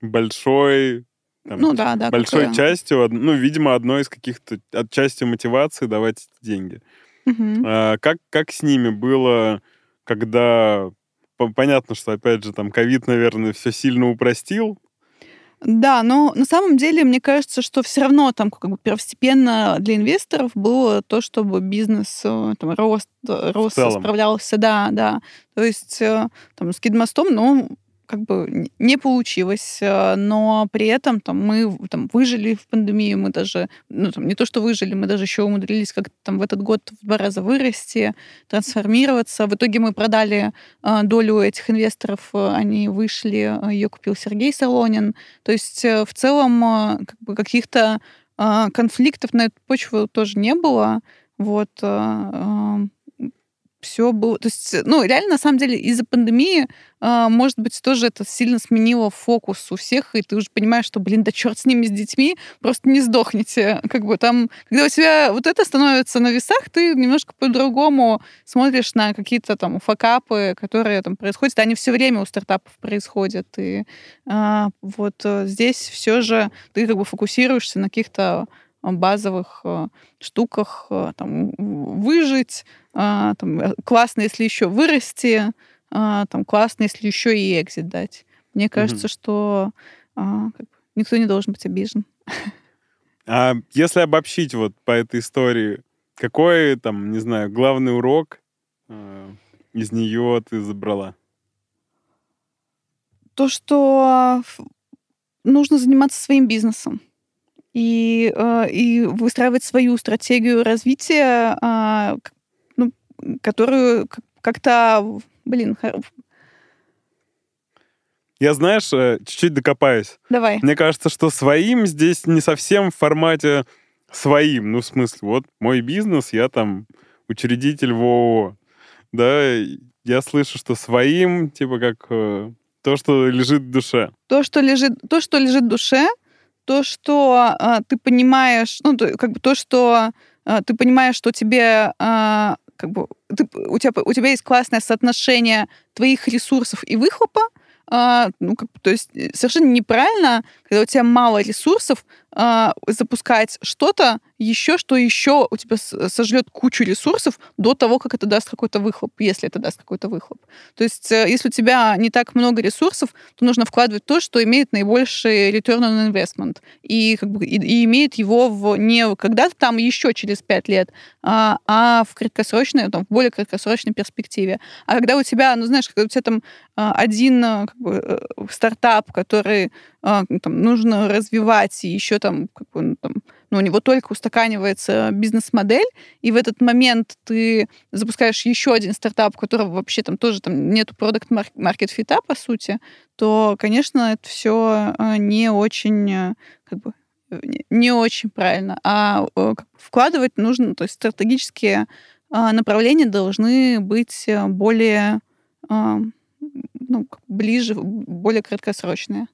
большой, там, ну да, да, большой какое... частью, ну, видимо, одной из каких-то от части мотивации давать деньги. Угу. А, как, как с ними было, когда понятно, что, опять же, там ковид, наверное, все сильно упростил, да, но на самом деле мне кажется, что все равно там как бы первостепенно для инвесторов было то, чтобы бизнес э, там рост, рост справлялся, да, да. То есть э, там с Кидмостом, ну, как бы не получилось, э, но при этом там мы там выжили в пандемию, мы даже, ну там не то, что выжили, мы даже еще умудрились как-то там в этот год в два раза вырасти, трансформироваться. В итоге мы продали э, долю этих инвесторов, э, они вышли, ее купил Сергей Солонин. То есть в целом как бы каких-то конфликтов на эту почву тоже не было. Вот. Э, э, все было... То есть, ну, реально, на самом деле, из-за пандемии, э, может быть, тоже это сильно сменило фокус у всех, и ты уже понимаешь, что, блин, да черт с ними, с детьми, просто не сдохните. Как бы там, когда у тебя вот это становится на весах, ты немножко по-другому смотришь на какие-то там факапы, которые там происходят. Они все время у стартапов происходят. И э, вот э, здесь все же ты как бы фокусируешься на каких-то базовых э, штуках, э, там, выжить, э, там, классно, если еще вырасти, там, классно, если еще и экзит дать. Мне кажется, угу. что как бы, никто не должен быть обижен. А если обобщить вот по этой истории, какой там, не знаю, главный урок э, из нее ты забрала? То, что нужно заниматься своим бизнесом и, э, и выстраивать свою стратегию развития, э, ну, которую как-то, блин, я, знаешь, э, чуть-чуть докопаюсь. Давай. Мне кажется, что своим здесь не совсем в формате своим. Ну, в смысле, вот мой бизнес, я там учредитель в ООО. Да, я слышу, что своим, типа как э, то, что лежит в душе. То, что лежит, то, что лежит в душе, то, что э, ты понимаешь, ну, то, как бы то, что э, ты понимаешь, что тебе э, как бы ты, у, тебя, у тебя есть классное соотношение твоих ресурсов и выхлопа, а, ну, как, то есть э, совершенно неправильно, когда у тебя мало ресурсов, а, запускать что-то еще, что еще у тебя сожрет кучу ресурсов до того, как это даст какой-то выхлоп, если это даст какой-то выхлоп. То есть э, если у тебя не так много ресурсов, то нужно вкладывать то, что имеет наибольший return on investment. И, как бы, и, и имеет его в, не когда-то там еще через пять лет, а, а в краткосрочной, там, в более краткосрочной перспективе. А когда у тебя, ну знаешь, когда у тебя там а, один как бы, э, стартап, который там, нужно развивать, и еще там, как бы, ну, там, ну, у него только устаканивается бизнес-модель, и в этот момент ты запускаешь еще один стартап, у которого вообще там тоже там нету продукт маркет фита по сути, то, конечно, это все а, не очень а, как бы не очень правильно. А вкладывать нужно, то есть стратегические направления должны быть более ну, ближе, более краткосрочные.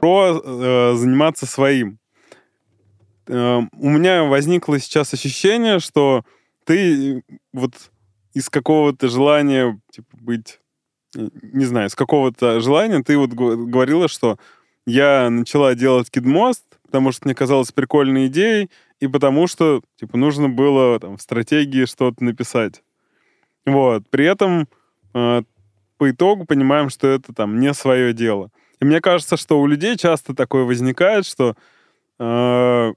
Про э, заниматься своим. Э, у меня возникло сейчас ощущение, что ты вот из какого-то желания типа, быть, э, не знаю, из какого-то желания ты вот говорила, что я начала делать кидмост, потому что мне казалось прикольной идеей, и потому что типа нужно было там в стратегии что-то написать. Вот. При этом э, по итогу понимаем, что это там не свое дело. И мне кажется, что у людей часто такое возникает, что э,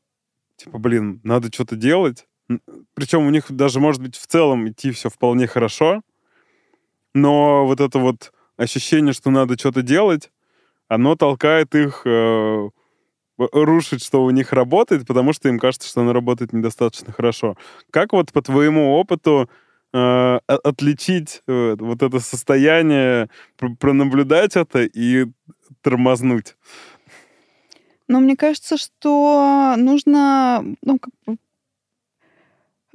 типа, блин, надо что-то делать. Причем у них даже, может быть, в целом идти все вполне хорошо, но вот это вот ощущение, что надо что-то делать, оно толкает их э, рушить, что у них работает, потому что им кажется, что оно работает недостаточно хорошо. Как вот по твоему опыту э, отличить э, вот это состояние, пр пронаблюдать это и тормознуть? Ну, мне кажется, что нужно, ну, как бы,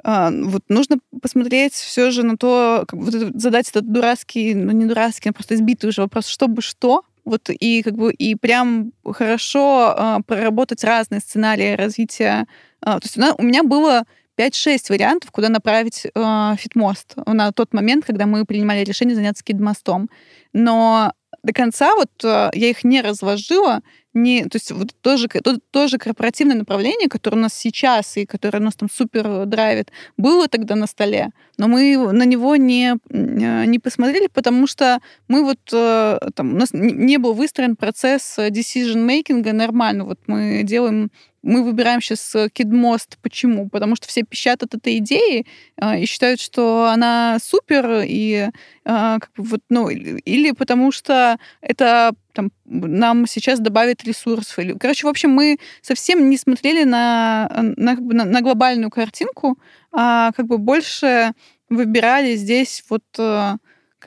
а, вот нужно посмотреть все же на то, как, вот это, задать этот дурацкий, ну не дурацкий, а просто избитый уже вопрос, чтобы что, вот и как бы и прям хорошо а, проработать разные сценарии развития. А, то есть у меня было 5-6 вариантов, куда направить э, фитмост на тот момент, когда мы принимали решение заняться кидмостом. Но до конца вот э, я их не разложила, не, то есть вот тоже, то, тоже корпоративное направление, которое у нас сейчас и которое нас там супер драйвит, было тогда на столе, но мы на него не, не посмотрели, потому что мы вот э, там, у нас не был выстроен процесс decision-making нормально. Вот мы делаем мы выбираем сейчас Кидмост. Почему? Потому что все пищат от этой идеи э, и считают, что она супер, и э, как бы вот, ну, или потому что это там, нам сейчас добавит ресурсов. Или, короче, в общем, мы совсем не смотрели на, на, на, на глобальную картинку, а как бы больше выбирали здесь вот э,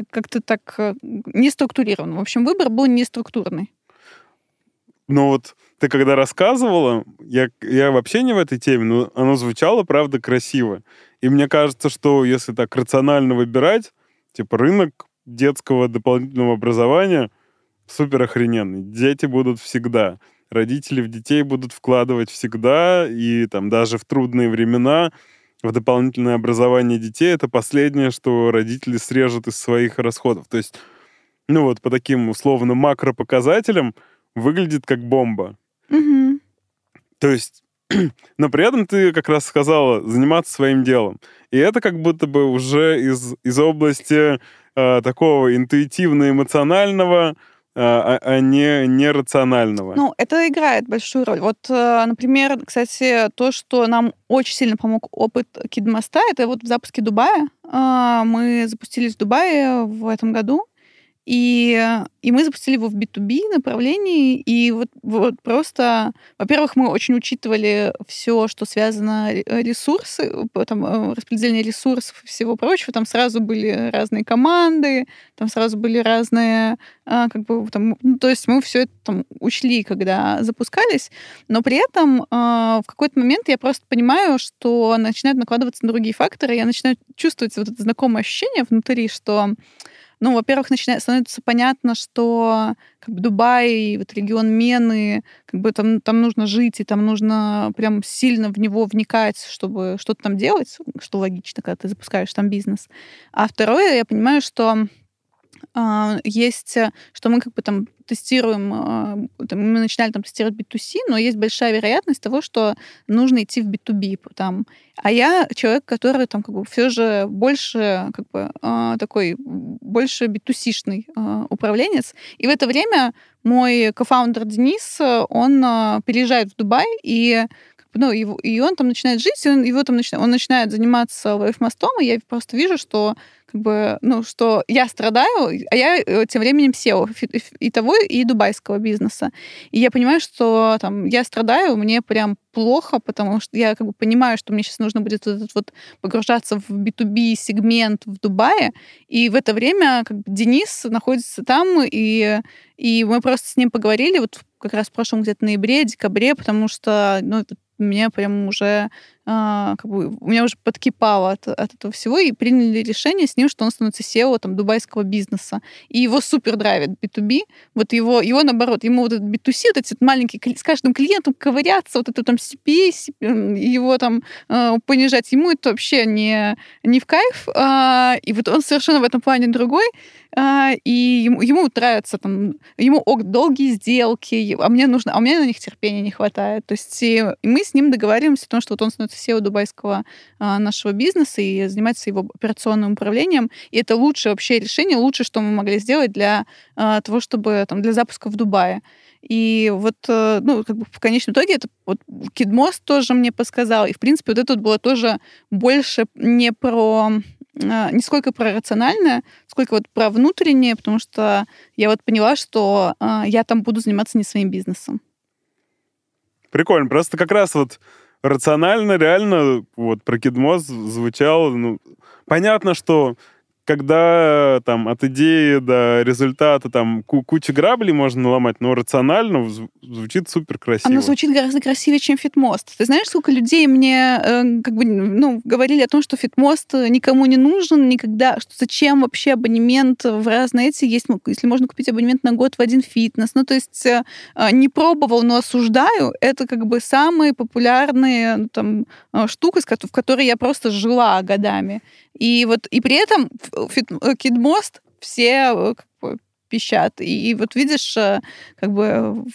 как-то так э, не структурированно. В общем, выбор был не структурный. Ну вот ты когда рассказывала, я, я вообще не в этой теме, но оно звучало, правда, красиво. И мне кажется, что если так рационально выбирать, типа рынок детского дополнительного образования супер охрененный. Дети будут всегда. Родители в детей будут вкладывать всегда, и там даже в трудные времена в дополнительное образование детей это последнее, что родители срежут из своих расходов. То есть, ну вот по таким условно макропоказателям выглядит как бомба. Мгм. То есть, но при этом ты как раз сказала заниматься своим делом. И это как будто бы уже из, из области э, такого интуитивно-эмоционального, э, а, а не нерационального. Ну, это играет большую роль. Вот, э, например, кстати, то, что нам очень сильно помог опыт Кидмоста, это вот в запуске Дубая. А, Мы запустились в Дубае в этом году, и, и мы запустили его в B2B направлении, и вот, вот просто, во-первых, мы очень учитывали все, что связано ре- ресурсы, там, э, распределение ресурсов и всего прочего. Там сразу были разные команды, там сразу были разные, а, как бы, там, ну, то есть мы все это там учли, когда запускались, но при этом в какой-то момент я просто понимаю, что начинают накладываться на другие факторы, я начинаю чувствовать вот это знакомое ощущение внутри, что ну, во-первых, начинает становится понятно, что как бы Дубай, вот регион Мены, как бы там, там нужно жить, и там нужно прям сильно в него вникать, чтобы что-то там делать, что логично, когда ты запускаешь там бизнес. А второе, я понимаю, что есть, э, что мы как бы там тестируем, а, там, мы начинали там тестировать B2C, но есть большая вероятность того, что нужно идти в B2B там. А я человек, который там как бы все же больше как бы а, такой больше B2C-шный а, управленец. И в это время мой кофаундер Денис, он а, переезжает в Дубай и ну, его, и он там начинает жить, и он, его там начинает, он начинает заниматься лайфмостом, и я просто вижу, что как бы, ну, что я страдаю, а я э, тем временем SEO и того, и дубайского бизнеса. И я понимаю, что там я страдаю, мне прям плохо, потому что я как бы понимаю, что мне сейчас нужно будет вот этот вот погружаться в B2B сегмент в Дубае, и в это время как бы Денис находится там, и, и мы просто с ним поговорили вот как раз в прошлом где-то ноябре, декабре, потому что ну, меня прям уже как бы, у меня уже подкипало от, от этого всего, и приняли решение с ним, что он становится SEO там, дубайского бизнеса. И его супер драйвит B2B. Вот его, его наоборот, ему вот этот B2C, вот маленькие, кли- с каждым клиентом ковыряться, вот это там CPA, CP, его там э, понижать, ему это вообще не, не в кайф. А, и вот он совершенно в этом плане другой. А, и ему, ему нравится там, ему ок, долгие сделки, а мне нужно, а у меня на них терпения не хватает. То есть мы с ним договариваемся о том, что вот он становится SEO дубайского а, нашего бизнеса и занимается его операционным управлением. И это лучшее вообще решение, лучшее, что мы могли сделать для а, того, чтобы там для запуска в Дубае. И вот, э, ну, как бы в конечном итоге это вот Кидмост тоже мне подсказал. И, в принципе, вот это вот было тоже больше не про а, не сколько про рациональное, сколько вот про внутреннее, потому что я вот поняла, что я там буду заниматься не своим бизнесом. Прикольно. Просто как раз вот рационально, реально, вот про Кидмос звучало, ну, понятно, что когда там от идеи до результата там ку- куча граблей можно наломать, но рационально зв- звучит супер красиво. Оно звучит гораздо красивее, чем Фитмост. Ты знаешь, сколько людей мне э, как бы, ну, говорили о том, что Фитмост никому не нужен никогда, что зачем вообще абонемент в разные эти, есть, если можно купить абонемент на год в один фитнес. Ну, то есть э, э, не пробовал, но осуждаю. Это как бы самые популярные ну, там э, штука, в которой я просто жила годами. И вот и при этом э, Кидмост все э, как бы, пищат. И, и вот видишь, э, как бы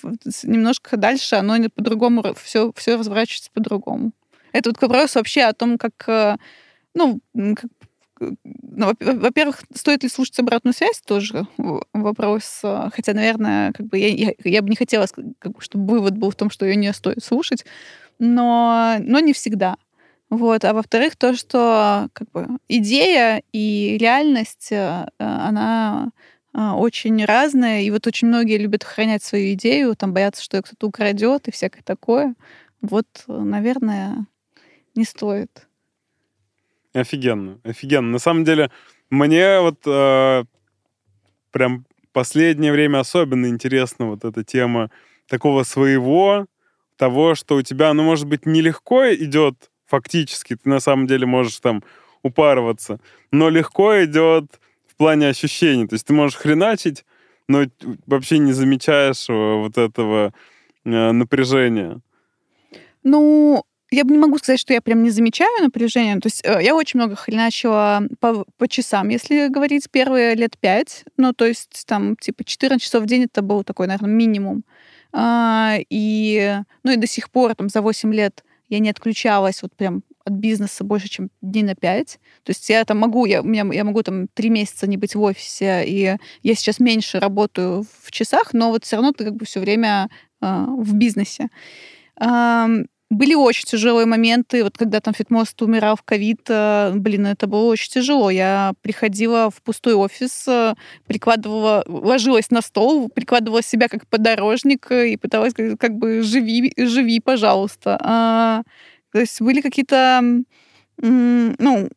немножко дальше оно по-другому, все, все разворачивается по-другому. Это вот вопрос вообще о том, как, э, ну, как, э, ну, во- во-первых, стоит ли слушать обратную связь, тоже вопрос. э, Хотя, наверное, как бы я, я, я бы не хотела, как бы, чтобы вывод был в том, что ее не стоит слушать, но, но не всегда. Вот. А во-вторых, то, что как бы, идея и реальность, э, она э, очень разная, и вот очень многие любят охранять свою идею, там боятся, что ее кто-то украдет и всякое такое. Вот, наверное, не стоит. Офигенно, офигенно. На самом деле, мне вот э, прям последнее время особенно интересна вот эта тема такого своего, того, что у тебя, ну, может быть, нелегко идет фактически, ты на самом деле можешь там упарываться, но легко идет в плане ощущений. То есть ты можешь хреначить, но вообще не замечаешь э, вот этого э, напряжения. Ну, я бы не могу сказать, что я прям не замечаю напряжения. То есть э, я очень много хреначила по, по часам, если говорить, первые лет пять. Ну, то есть там типа 14 часов в день это был такой, наверное, минимум. А, и, ну, и до сих пор там за 8 лет я не отключалась вот прям от бизнеса больше, чем дней на пять. То есть я там могу, я, меня, я могу там три месяца не быть в офисе, и я сейчас меньше работаю в часах, но вот все равно ты как бы все время э, в бизнесе. Были очень тяжелые моменты, вот когда там Фитмост умирал в ковид, э, блин, это было очень тяжело. Я приходила в пустой офис, э, прикладывала, ложилась на стол, прикладывала себя как подорожник э, и пыталась как бы живи, живи, пожалуйста. А, то есть были какие-то, ну,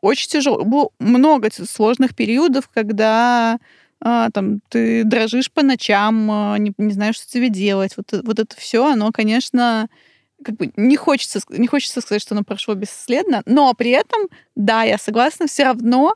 очень тяжело. Было много сложных периодов, когда а, там ты дрожишь по ночам, не, не знаешь, что тебе делать. Вот, вот это все, оно, конечно, как не хочется, не хочется сказать, что оно прошло бесследно, но при этом, да, я согласна, все равно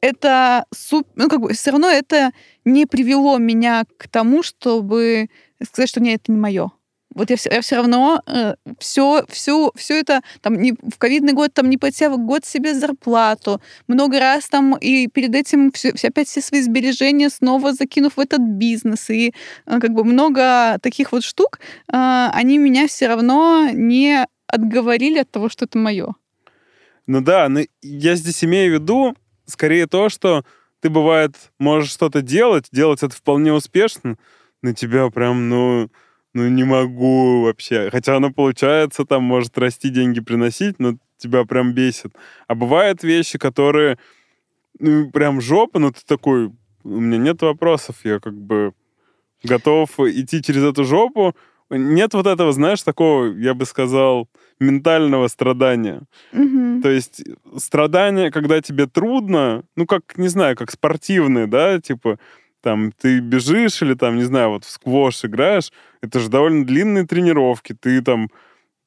это, суп, ну, как бы, все равно это не привело меня к тому, чтобы сказать, что нет, это не мое. Вот я все, я все равно э, все, все, все это там не, в ковидный год там не платя год себе зарплату, много раз там и перед этим все, опять все свои сбережения снова закинув в этот бизнес. И э, как бы много таких вот штук, э, они меня все равно не отговорили от того, что это мое. Ну да, но я здесь имею в виду скорее то, что ты, бывает, можешь что-то делать, делать это вполне успешно, на тебя прям, ну, ну не могу вообще. Хотя оно получается, там может расти, деньги приносить, но тебя прям бесит. А бывают вещи, которые ну, прям жопа, но ты такой, у меня нет вопросов, я как бы готов идти через эту жопу. Нет вот этого, знаешь, такого, я бы сказал, ментального страдания. Угу. То есть страдание, когда тебе трудно, ну, как, не знаю, как спортивные, да, типа, там, ты бежишь или там, не знаю, вот в сквош играешь, это же довольно длинные тренировки, ты там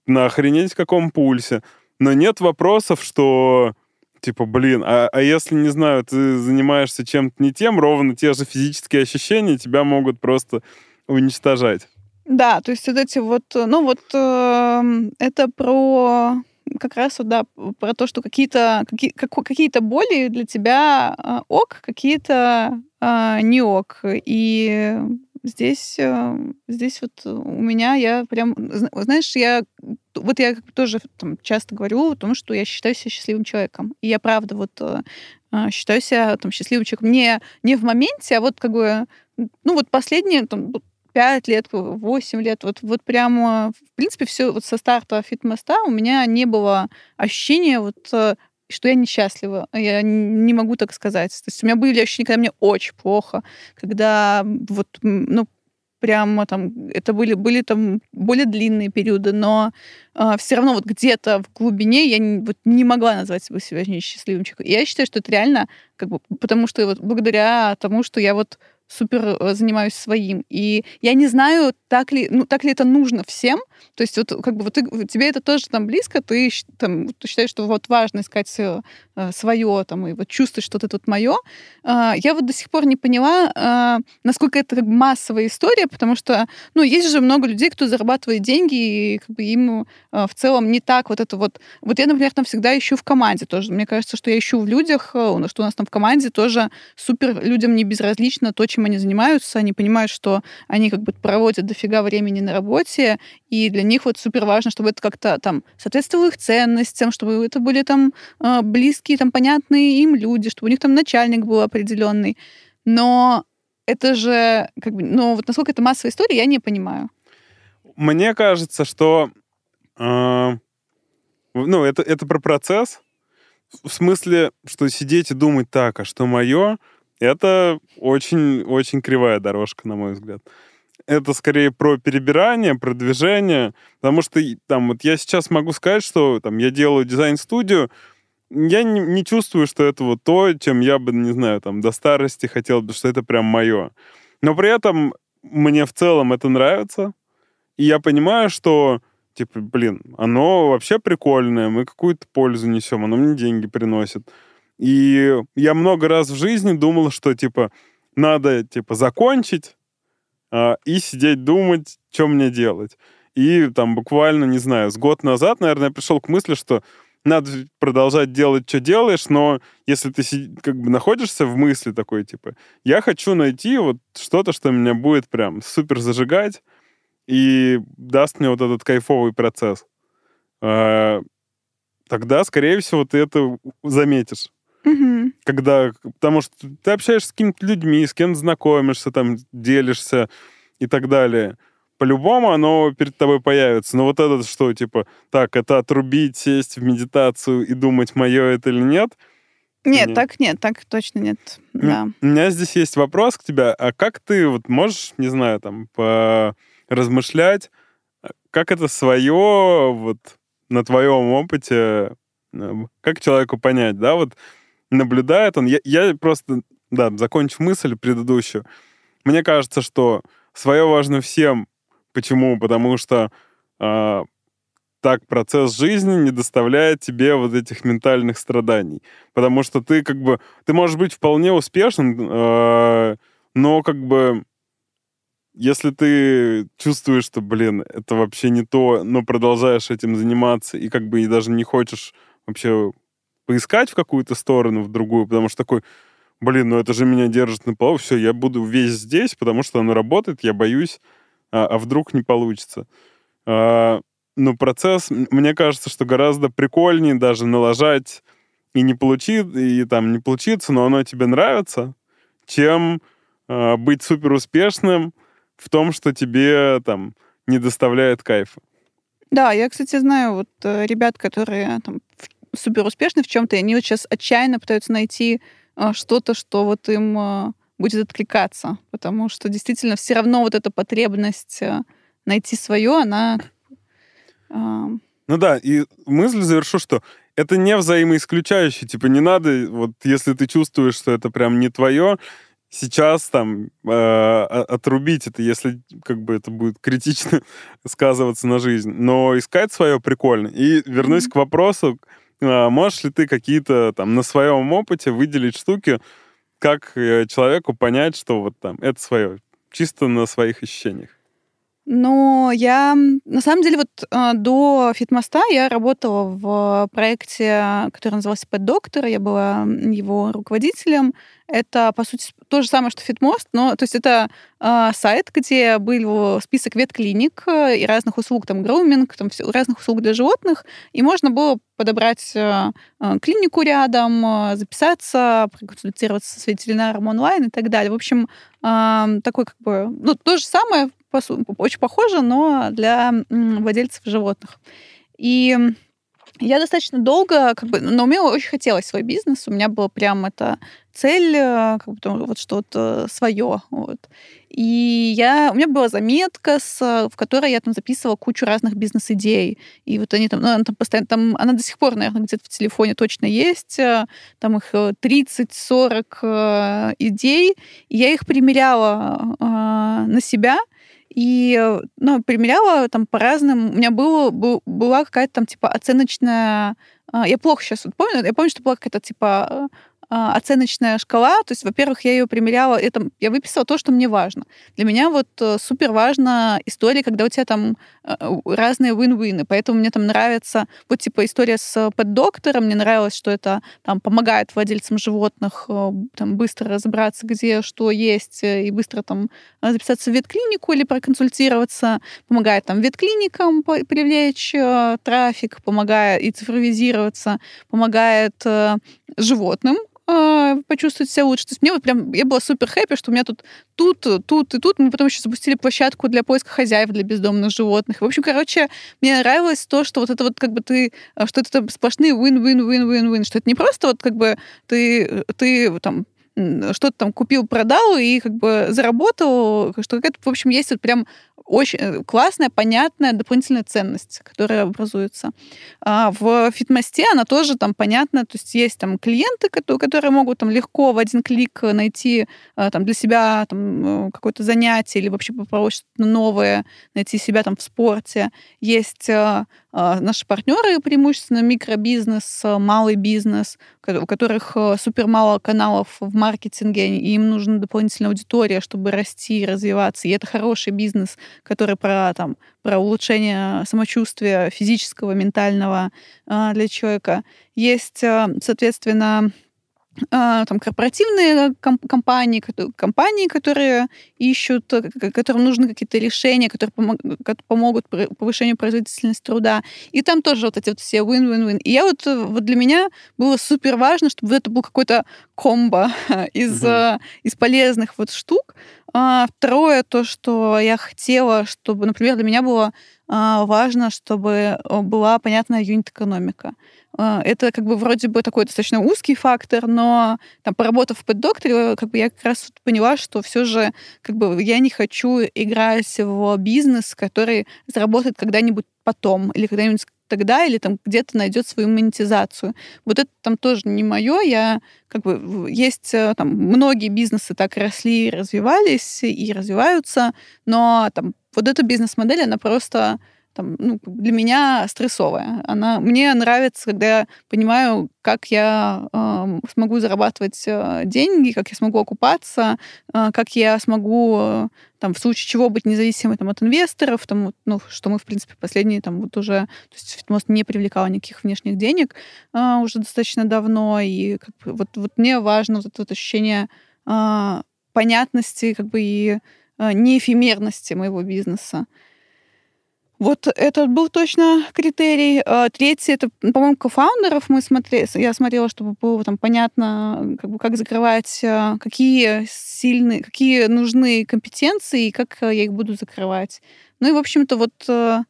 на охренеть каком пульсе. Но нет вопросов, что типа, блин, а, а если, не знаю, ты занимаешься чем-то не тем, ровно те же физические ощущения тебя могут просто уничтожать. Да, то есть вот эти вот, ну вот э, это про как раз вот, да, про то, что какие-то какие, какие-то боли для тебя э, ок, какие-то э, не ок. И здесь, э, здесь вот у меня я прям, знаешь, я вот я тоже там, часто говорю о том, что я считаю себя счастливым человеком. И я правда вот э, э, считаю себя там счастливым человеком не, не в моменте, а вот как бы, ну вот последние там, 5 лет, 8 лет, вот, вот прямо, в принципе, все вот со старта фитмоста у меня не было ощущения вот что я несчастлива. Я не могу так сказать. То есть у меня были ощущения, когда мне очень плохо, когда вот, ну, прямо там, это были, были там более длинные периоды, но э, все равно вот где-то в глубине я не, вот не могла назвать себя, себя несчастливым человеком. Я считаю, что это реально, как бы, потому что вот благодаря тому, что я вот супер э, занимаюсь своим. И я не знаю, так ли, ну, так ли это нужно всем. То есть вот как бы вот ты, тебе это тоже там близко, ты, там, ты считаешь, что вот важно искать свое, э, свое там, и вот чувствовать, что это тут мое. Я вот до сих пор не поняла, а, насколько это как массовая история, потому что, ну, есть же много людей, кто зарабатывает деньги, и как бы им э, в целом не так вот это вот... Вот я, например, там всегда ищу в команде тоже. Мне кажется, что я ищу в людях, что у нас там в команде тоже супер людям не безразлично то, чем они занимаются, они понимают, что они как бы проводят дофига времени на работе, и для них вот супер важно, чтобы это как-то там соответствовало их ценностям, чтобы это были там а, близкие, там понятные им люди, чтобы у них там начальник был определенный. Но это же как бы, ну вот насколько это массовая история, я не понимаю. Мне кажется, что э, ну это это про процесс в смысле, что сидеть и думать так, а что мое, это очень-очень кривая дорожка, на мой взгляд. Это скорее про перебирание, про движение, потому что там вот я сейчас могу сказать, что там я делаю дизайн-студию, я не, не чувствую, что это вот то, чем я бы, не знаю, там до старости хотел бы, что это прям мое. Но при этом мне в целом это нравится, и я понимаю, что, типа, блин, оно вообще прикольное, мы какую-то пользу несем, оно мне деньги приносит. И я много раз в жизни думал, что, типа, надо, типа, закончить и сидеть думать, что мне делать. И там буквально, не знаю, с год назад, наверное, я пришел к мысли, что надо продолжать делать, что делаешь, но если ты как бы находишься в мысли такой, типа, я хочу найти вот что-то, что меня будет прям супер зажигать и даст мне вот этот кайфовый процесс, а, тогда, скорее всего, ты это заметишь. Угу. Когда, потому что ты общаешься с какими-то людьми, с кем знакомишься, там, делишься и так далее по-любому оно перед тобой появится. Но вот это что, типа, так, это отрубить, сесть в медитацию и думать, мое это или нет? Нет, нет. так нет, так точно нет. Да. У меня здесь есть вопрос к тебе. А как ты вот можешь, не знаю, там, размышлять, а как это свое вот на твоем опыте, э, как человеку понять, да, вот наблюдает он, я, я просто, да, закончив мысль предыдущую, мне кажется, что свое важно всем Почему? Потому что э, так процесс жизни не доставляет тебе вот этих ментальных страданий. Потому что ты как бы... Ты можешь быть вполне успешным, э, но как бы если ты чувствуешь, что, блин, это вообще не то, но продолжаешь этим заниматься и как бы и даже не хочешь вообще поискать в какую-то сторону, в другую, потому что такой, блин, ну это же меня держит на плаву, все, я буду весь здесь, потому что оно работает, я боюсь а, а вдруг не получится. А, но процесс, мне кажется, что гораздо прикольнее даже налажать и не получит, и там не получится, но оно тебе нравится, чем а, быть супер успешным в том, что тебе там не доставляет кайфа. Да, я, кстати, знаю вот э, ребят, которые там супер успешны в чем-то, и они вот сейчас отчаянно пытаются найти а, что-то, что вот им а, будет откликаться, потому что действительно все равно вот эта потребность э, найти свое, она... Э... Ну да, и мысль завершу, что это не взаимоисключающее, типа не надо, вот если ты чувствуешь, что это прям не твое, сейчас там э, отрубить это, если как бы это будет критично сказываться на жизнь. Но искать свое прикольно. И вернусь mm-hmm. к вопросу, э, можешь ли ты какие-то там на своем опыте выделить штуки, как э, человеку понять, что вот там это свое, чисто на своих ощущениях? Но я, на самом деле, вот э, до Фитмоста я работала в проекте, который назывался Pet Doctor, я была его руководителем. Это, по сути, то же самое, что Фитмост, но то есть это э, сайт, где был список ветклиник э, и разных услуг, там, груминг, там, все, разных услуг для животных, и можно было подобрать э, клинику рядом, записаться, проконсультироваться с ветеринаром онлайн и так далее. В общем, э, такой как бы, ну, то же самое, очень похоже, но для владельцев животных. И я достаточно долго, как бы, но мне очень хотелось свой бизнес. У меня была прям эта цель, э, как бы, вот что-то свое. Вот. И я, у меня была заметка, с, в которой я там записывала кучу разных бизнес-идей. И вот они там, ну, она там постоянно, там, она до сих пор, наверное, где-то в телефоне точно есть. Э, там их 30-40 э, идей. И я их примеряла э, на себя и, ну, примеряла там по разным. У меня было, был, была какая-то там, типа, оценочная... А, я плохо сейчас вот помню. Я помню, что была какая-то, типа, оценочная шкала. То есть, во-первых, я ее примеряла, это, я выписала то, что мне важно. Для меня вот э, супер важна история, когда у тебя там э, разные win-win. Поэтому мне там нравится вот типа история с пэт-доктором. Мне нравилось, что это там помогает владельцам животных э, там быстро разобраться, где что есть, и быстро там записаться в ветклинику или проконсультироваться. Помогает там ветклиникам привлечь трафик, помогает и цифровизироваться, помогает животным э, почувствовать себя лучше. То есть мне вот прям, я была супер хэппи, что у меня тут, тут, тут и тут. Мы потом еще запустили площадку для поиска хозяев для бездомных животных. В общем, короче, мне нравилось то, что вот это вот как бы ты, э, что это сплошные win-win-win-win-win, что это не просто вот как бы ты, ты там что-то там купил, продал и как бы заработал, что какая-то, в общем, есть вот прям очень э, классная, понятная дополнительная ценность, которая образуется. А в фитмосте она тоже там понятна, то есть есть там клиенты, которые могут там легко в один клик найти а, там для себя там какое-то занятие или вообще попробовать что-то новое, найти себя там в спорте. Есть а, наши партнеры преимущественно микробизнес, малый бизнес, у которых супер мало каналов в маркетинге, и им нужна дополнительная аудитория, чтобы расти и развиваться. И это хороший бизнес, который про, там, про улучшение самочувствия физического, ментального э, для человека. Есть, э, соответственно, а, там корпоративные компании, компании, которые ищут, э, которым нужны какие-то решения, которые помогут повышению производительности труда. И там тоже вот эти вот все win-win-win. И я вот, вот для меня было супер важно, чтобы это был какой-то комбо из, угу. из полезных вот штук. А, второе, то, что я хотела, чтобы, например, для меня было а, важно, чтобы была понятная юнит-экономика. А, это как бы вроде бы такой достаточно узкий фактор, но там, поработав в поддокторе, как бы я как раз поняла, что все же как бы я не хочу играть в бизнес, который заработает когда-нибудь потом или когда-нибудь тогда или там где-то найдет свою монетизацию. Вот это там тоже не мое. Я как бы есть э, там многие бизнесы так росли, развивались и развиваются, но там вот эта бизнес-модель, она просто там, ну, для меня стрессовая. Она, мне нравится, когда я понимаю, как я э, смогу зарабатывать э, деньги, как я смогу окупаться, э, как я смогу, э, там, в случае чего быть независимой там, от инвесторов, там, ну, что мы, в принципе, последние там вот уже... То есть Фитмост не привлекал никаких внешних денег э, уже достаточно давно, и как бы, вот, вот мне важно вот это вот ощущение э, понятности как бы и э, неэфемерности моего бизнеса. Вот это был точно критерий. А, третий, это, по-моему, кофаундеров мы смотрели. Я смотрела, чтобы было там понятно, как бы как закрывать, а, какие сильные, какие нужны компетенции и как я их буду закрывать. Ну и, в общем-то, вот а,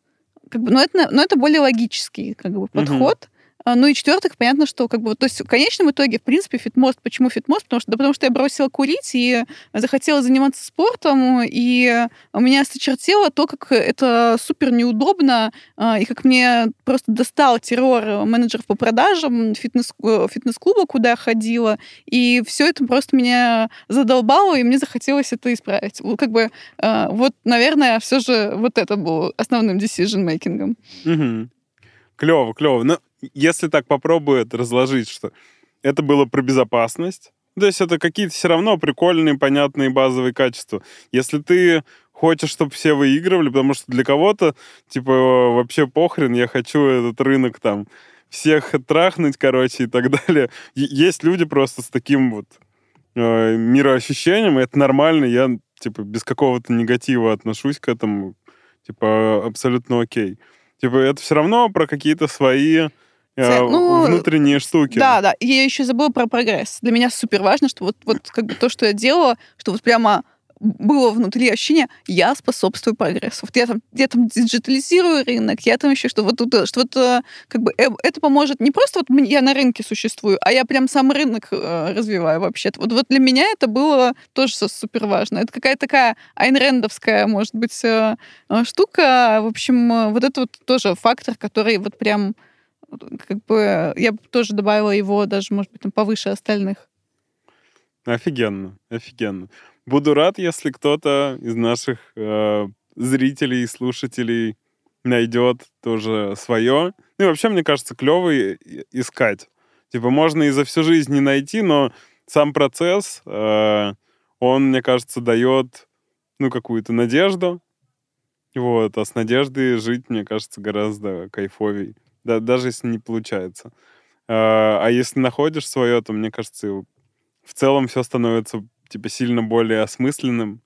как бы, но это, но это более логический как бы, подход. А, ну и четвертых, понятно, что как бы, то есть в конечном итоге, в принципе, фитмост. Почему фитмост? Потому что, да, потому что я бросила курить и захотела заниматься спортом, и у меня сочертело то, как это супер неудобно, а, и как мне просто достал террор менеджеров по продажам фитнес, э, фитнес-клуба, куда я ходила, и все это просто меня задолбало, и мне захотелось это исправить. Как бы а, вот, наверное, все же вот это было основным decision-мейкингом. Угу. Клево, клево. Но если так попробую это разложить, что это было про безопасность, то есть это какие-то все равно прикольные, понятные базовые качества. Если ты хочешь, чтобы все выигрывали, потому что для кого-то, типа, вообще похрен, я хочу этот рынок там всех трахнуть, короче, и так далее. Есть люди просто с таким вот э, мироощущением, и это нормально, я, типа, без какого-то негатива отношусь к этому, типа, абсолютно окей. Типа, это все равно про какие-то свои э, ну, внутренние штуки. Да, да. И я еще забыла про прогресс. Для меня супер важно, что вот, вот как бы то, что я делала, что вот прямо было внутри ощущение, я способствую прогрессу. Вот я там, я там диджитализирую рынок, я там еще что вот тут, что вот э, как бы э, это поможет не просто вот я на рынке существую, а я прям сам рынок э, развиваю вообще-то. Вот, вот для меня это было тоже супер важно. Это какая-то такая айнрендовская, может быть, штука. В общем, вот это вот тоже фактор, который вот прям как бы я бы тоже добавила его даже, может быть, там повыше остальных. Офигенно, офигенно. Буду рад, если кто-то из наших э, зрителей слушателей найдет тоже свое. Ну и вообще, мне кажется, клево искать. Типа, можно и за всю жизнь не найти, но сам процесс, э, он, мне кажется, дает, ну, какую-то надежду. Вот, а с надеждой жить, мне кажется, гораздо кайфовей. Да, даже если не получается. А, а если находишь свое, то, мне кажется, в целом все становится типа сильно более осмысленным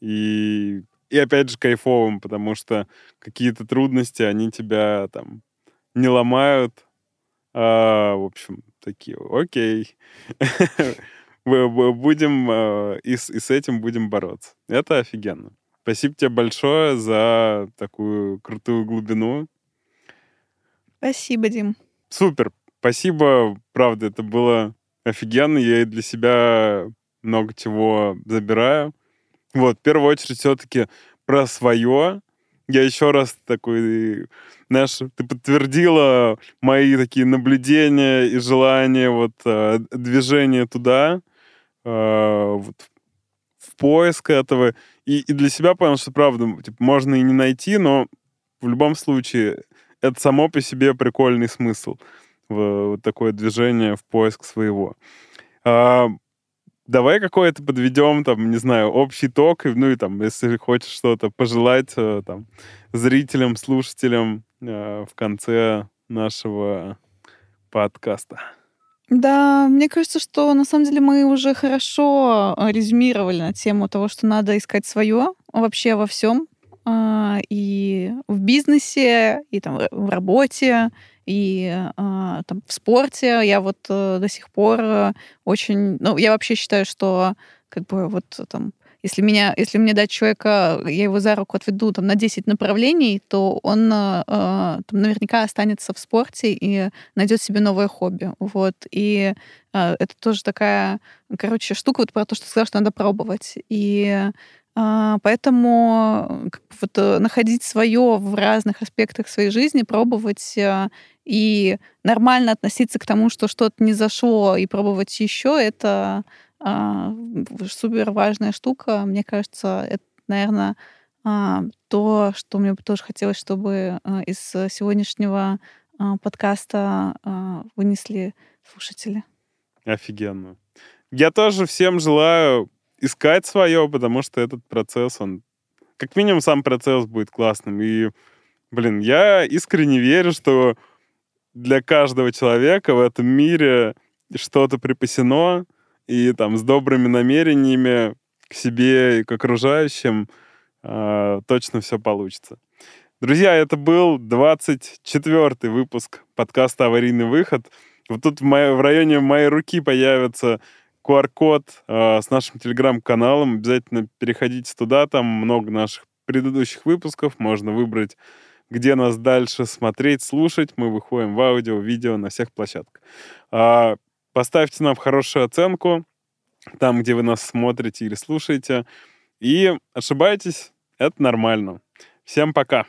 и, и опять же кайфовым, потому что какие-то трудности, они тебя там не ломают. А, в общем, такие, окей. Будем а, и с, и с этим будем бороться. Это офигенно. Спасибо тебе большое за такую крутую глубину. Спасибо, Дим. Супер. Спасибо. Правда, это было офигенно. Я и для себя много чего забираю. Вот, в первую очередь, все-таки про свое. Я еще раз такой, знаешь, ты подтвердила мои такие наблюдения и желания, вот, э, движения туда, э, вот, в поиск этого. И, и для себя понял, что, правда, типа, можно и не найти, но в любом случае это само по себе прикольный смысл. Вот такое движение в поиск своего. А, давай какое-то подведем, там, не знаю, общий ток, ну и там, если хочешь что-то пожелать э, там, зрителям, слушателям э, в конце нашего подкаста. Да, мне кажется, что на самом деле мы уже хорошо э, резюмировали на тему того, что надо искать свое вообще во всем. А, и в бизнесе, и там в работе, и а, там в спорте. Я вот э, до сих пор э, очень... Ну, я вообще считаю, что как бы вот там если, меня, если мне дать человека, я его за руку отведу там, на 10 направлений, то он э, там, наверняка останется в спорте и найдет себе новое хобби. Вот. И э, это тоже такая, короче, штука вот про то, что ты сказал, что надо пробовать. И э, поэтому как бы, вот, э, находить свое в разных аспектах своей жизни, пробовать э, и нормально относиться к тому, что что-то не зашло, и пробовать еще, это а, супер важная штука. Мне кажется, это, наверное, а, то, что мне бы тоже хотелось, чтобы а, из сегодняшнего а, подкаста а, вынесли слушатели. Офигенно. Я тоже всем желаю искать свое, потому что этот процесс, он как минимум сам процесс будет классным. И, блин, я искренне верю, что для каждого человека в этом мире что-то припасено, и там с добрыми намерениями к себе и к окружающим э, точно все получится. Друзья, это был 24-й выпуск подкаста «Аварийный выход». Вот тут в, моей, в районе моей руки появится QR-код э, с нашим телеграм-каналом. Обязательно переходите туда, там много наших предыдущих выпусков. Можно выбрать, где нас дальше смотреть, слушать. Мы выходим в аудио, видео на всех площадках. Э, Поставьте нам хорошую оценку там, где вы нас смотрите или слушаете. И ошибаетесь, это нормально. Всем пока.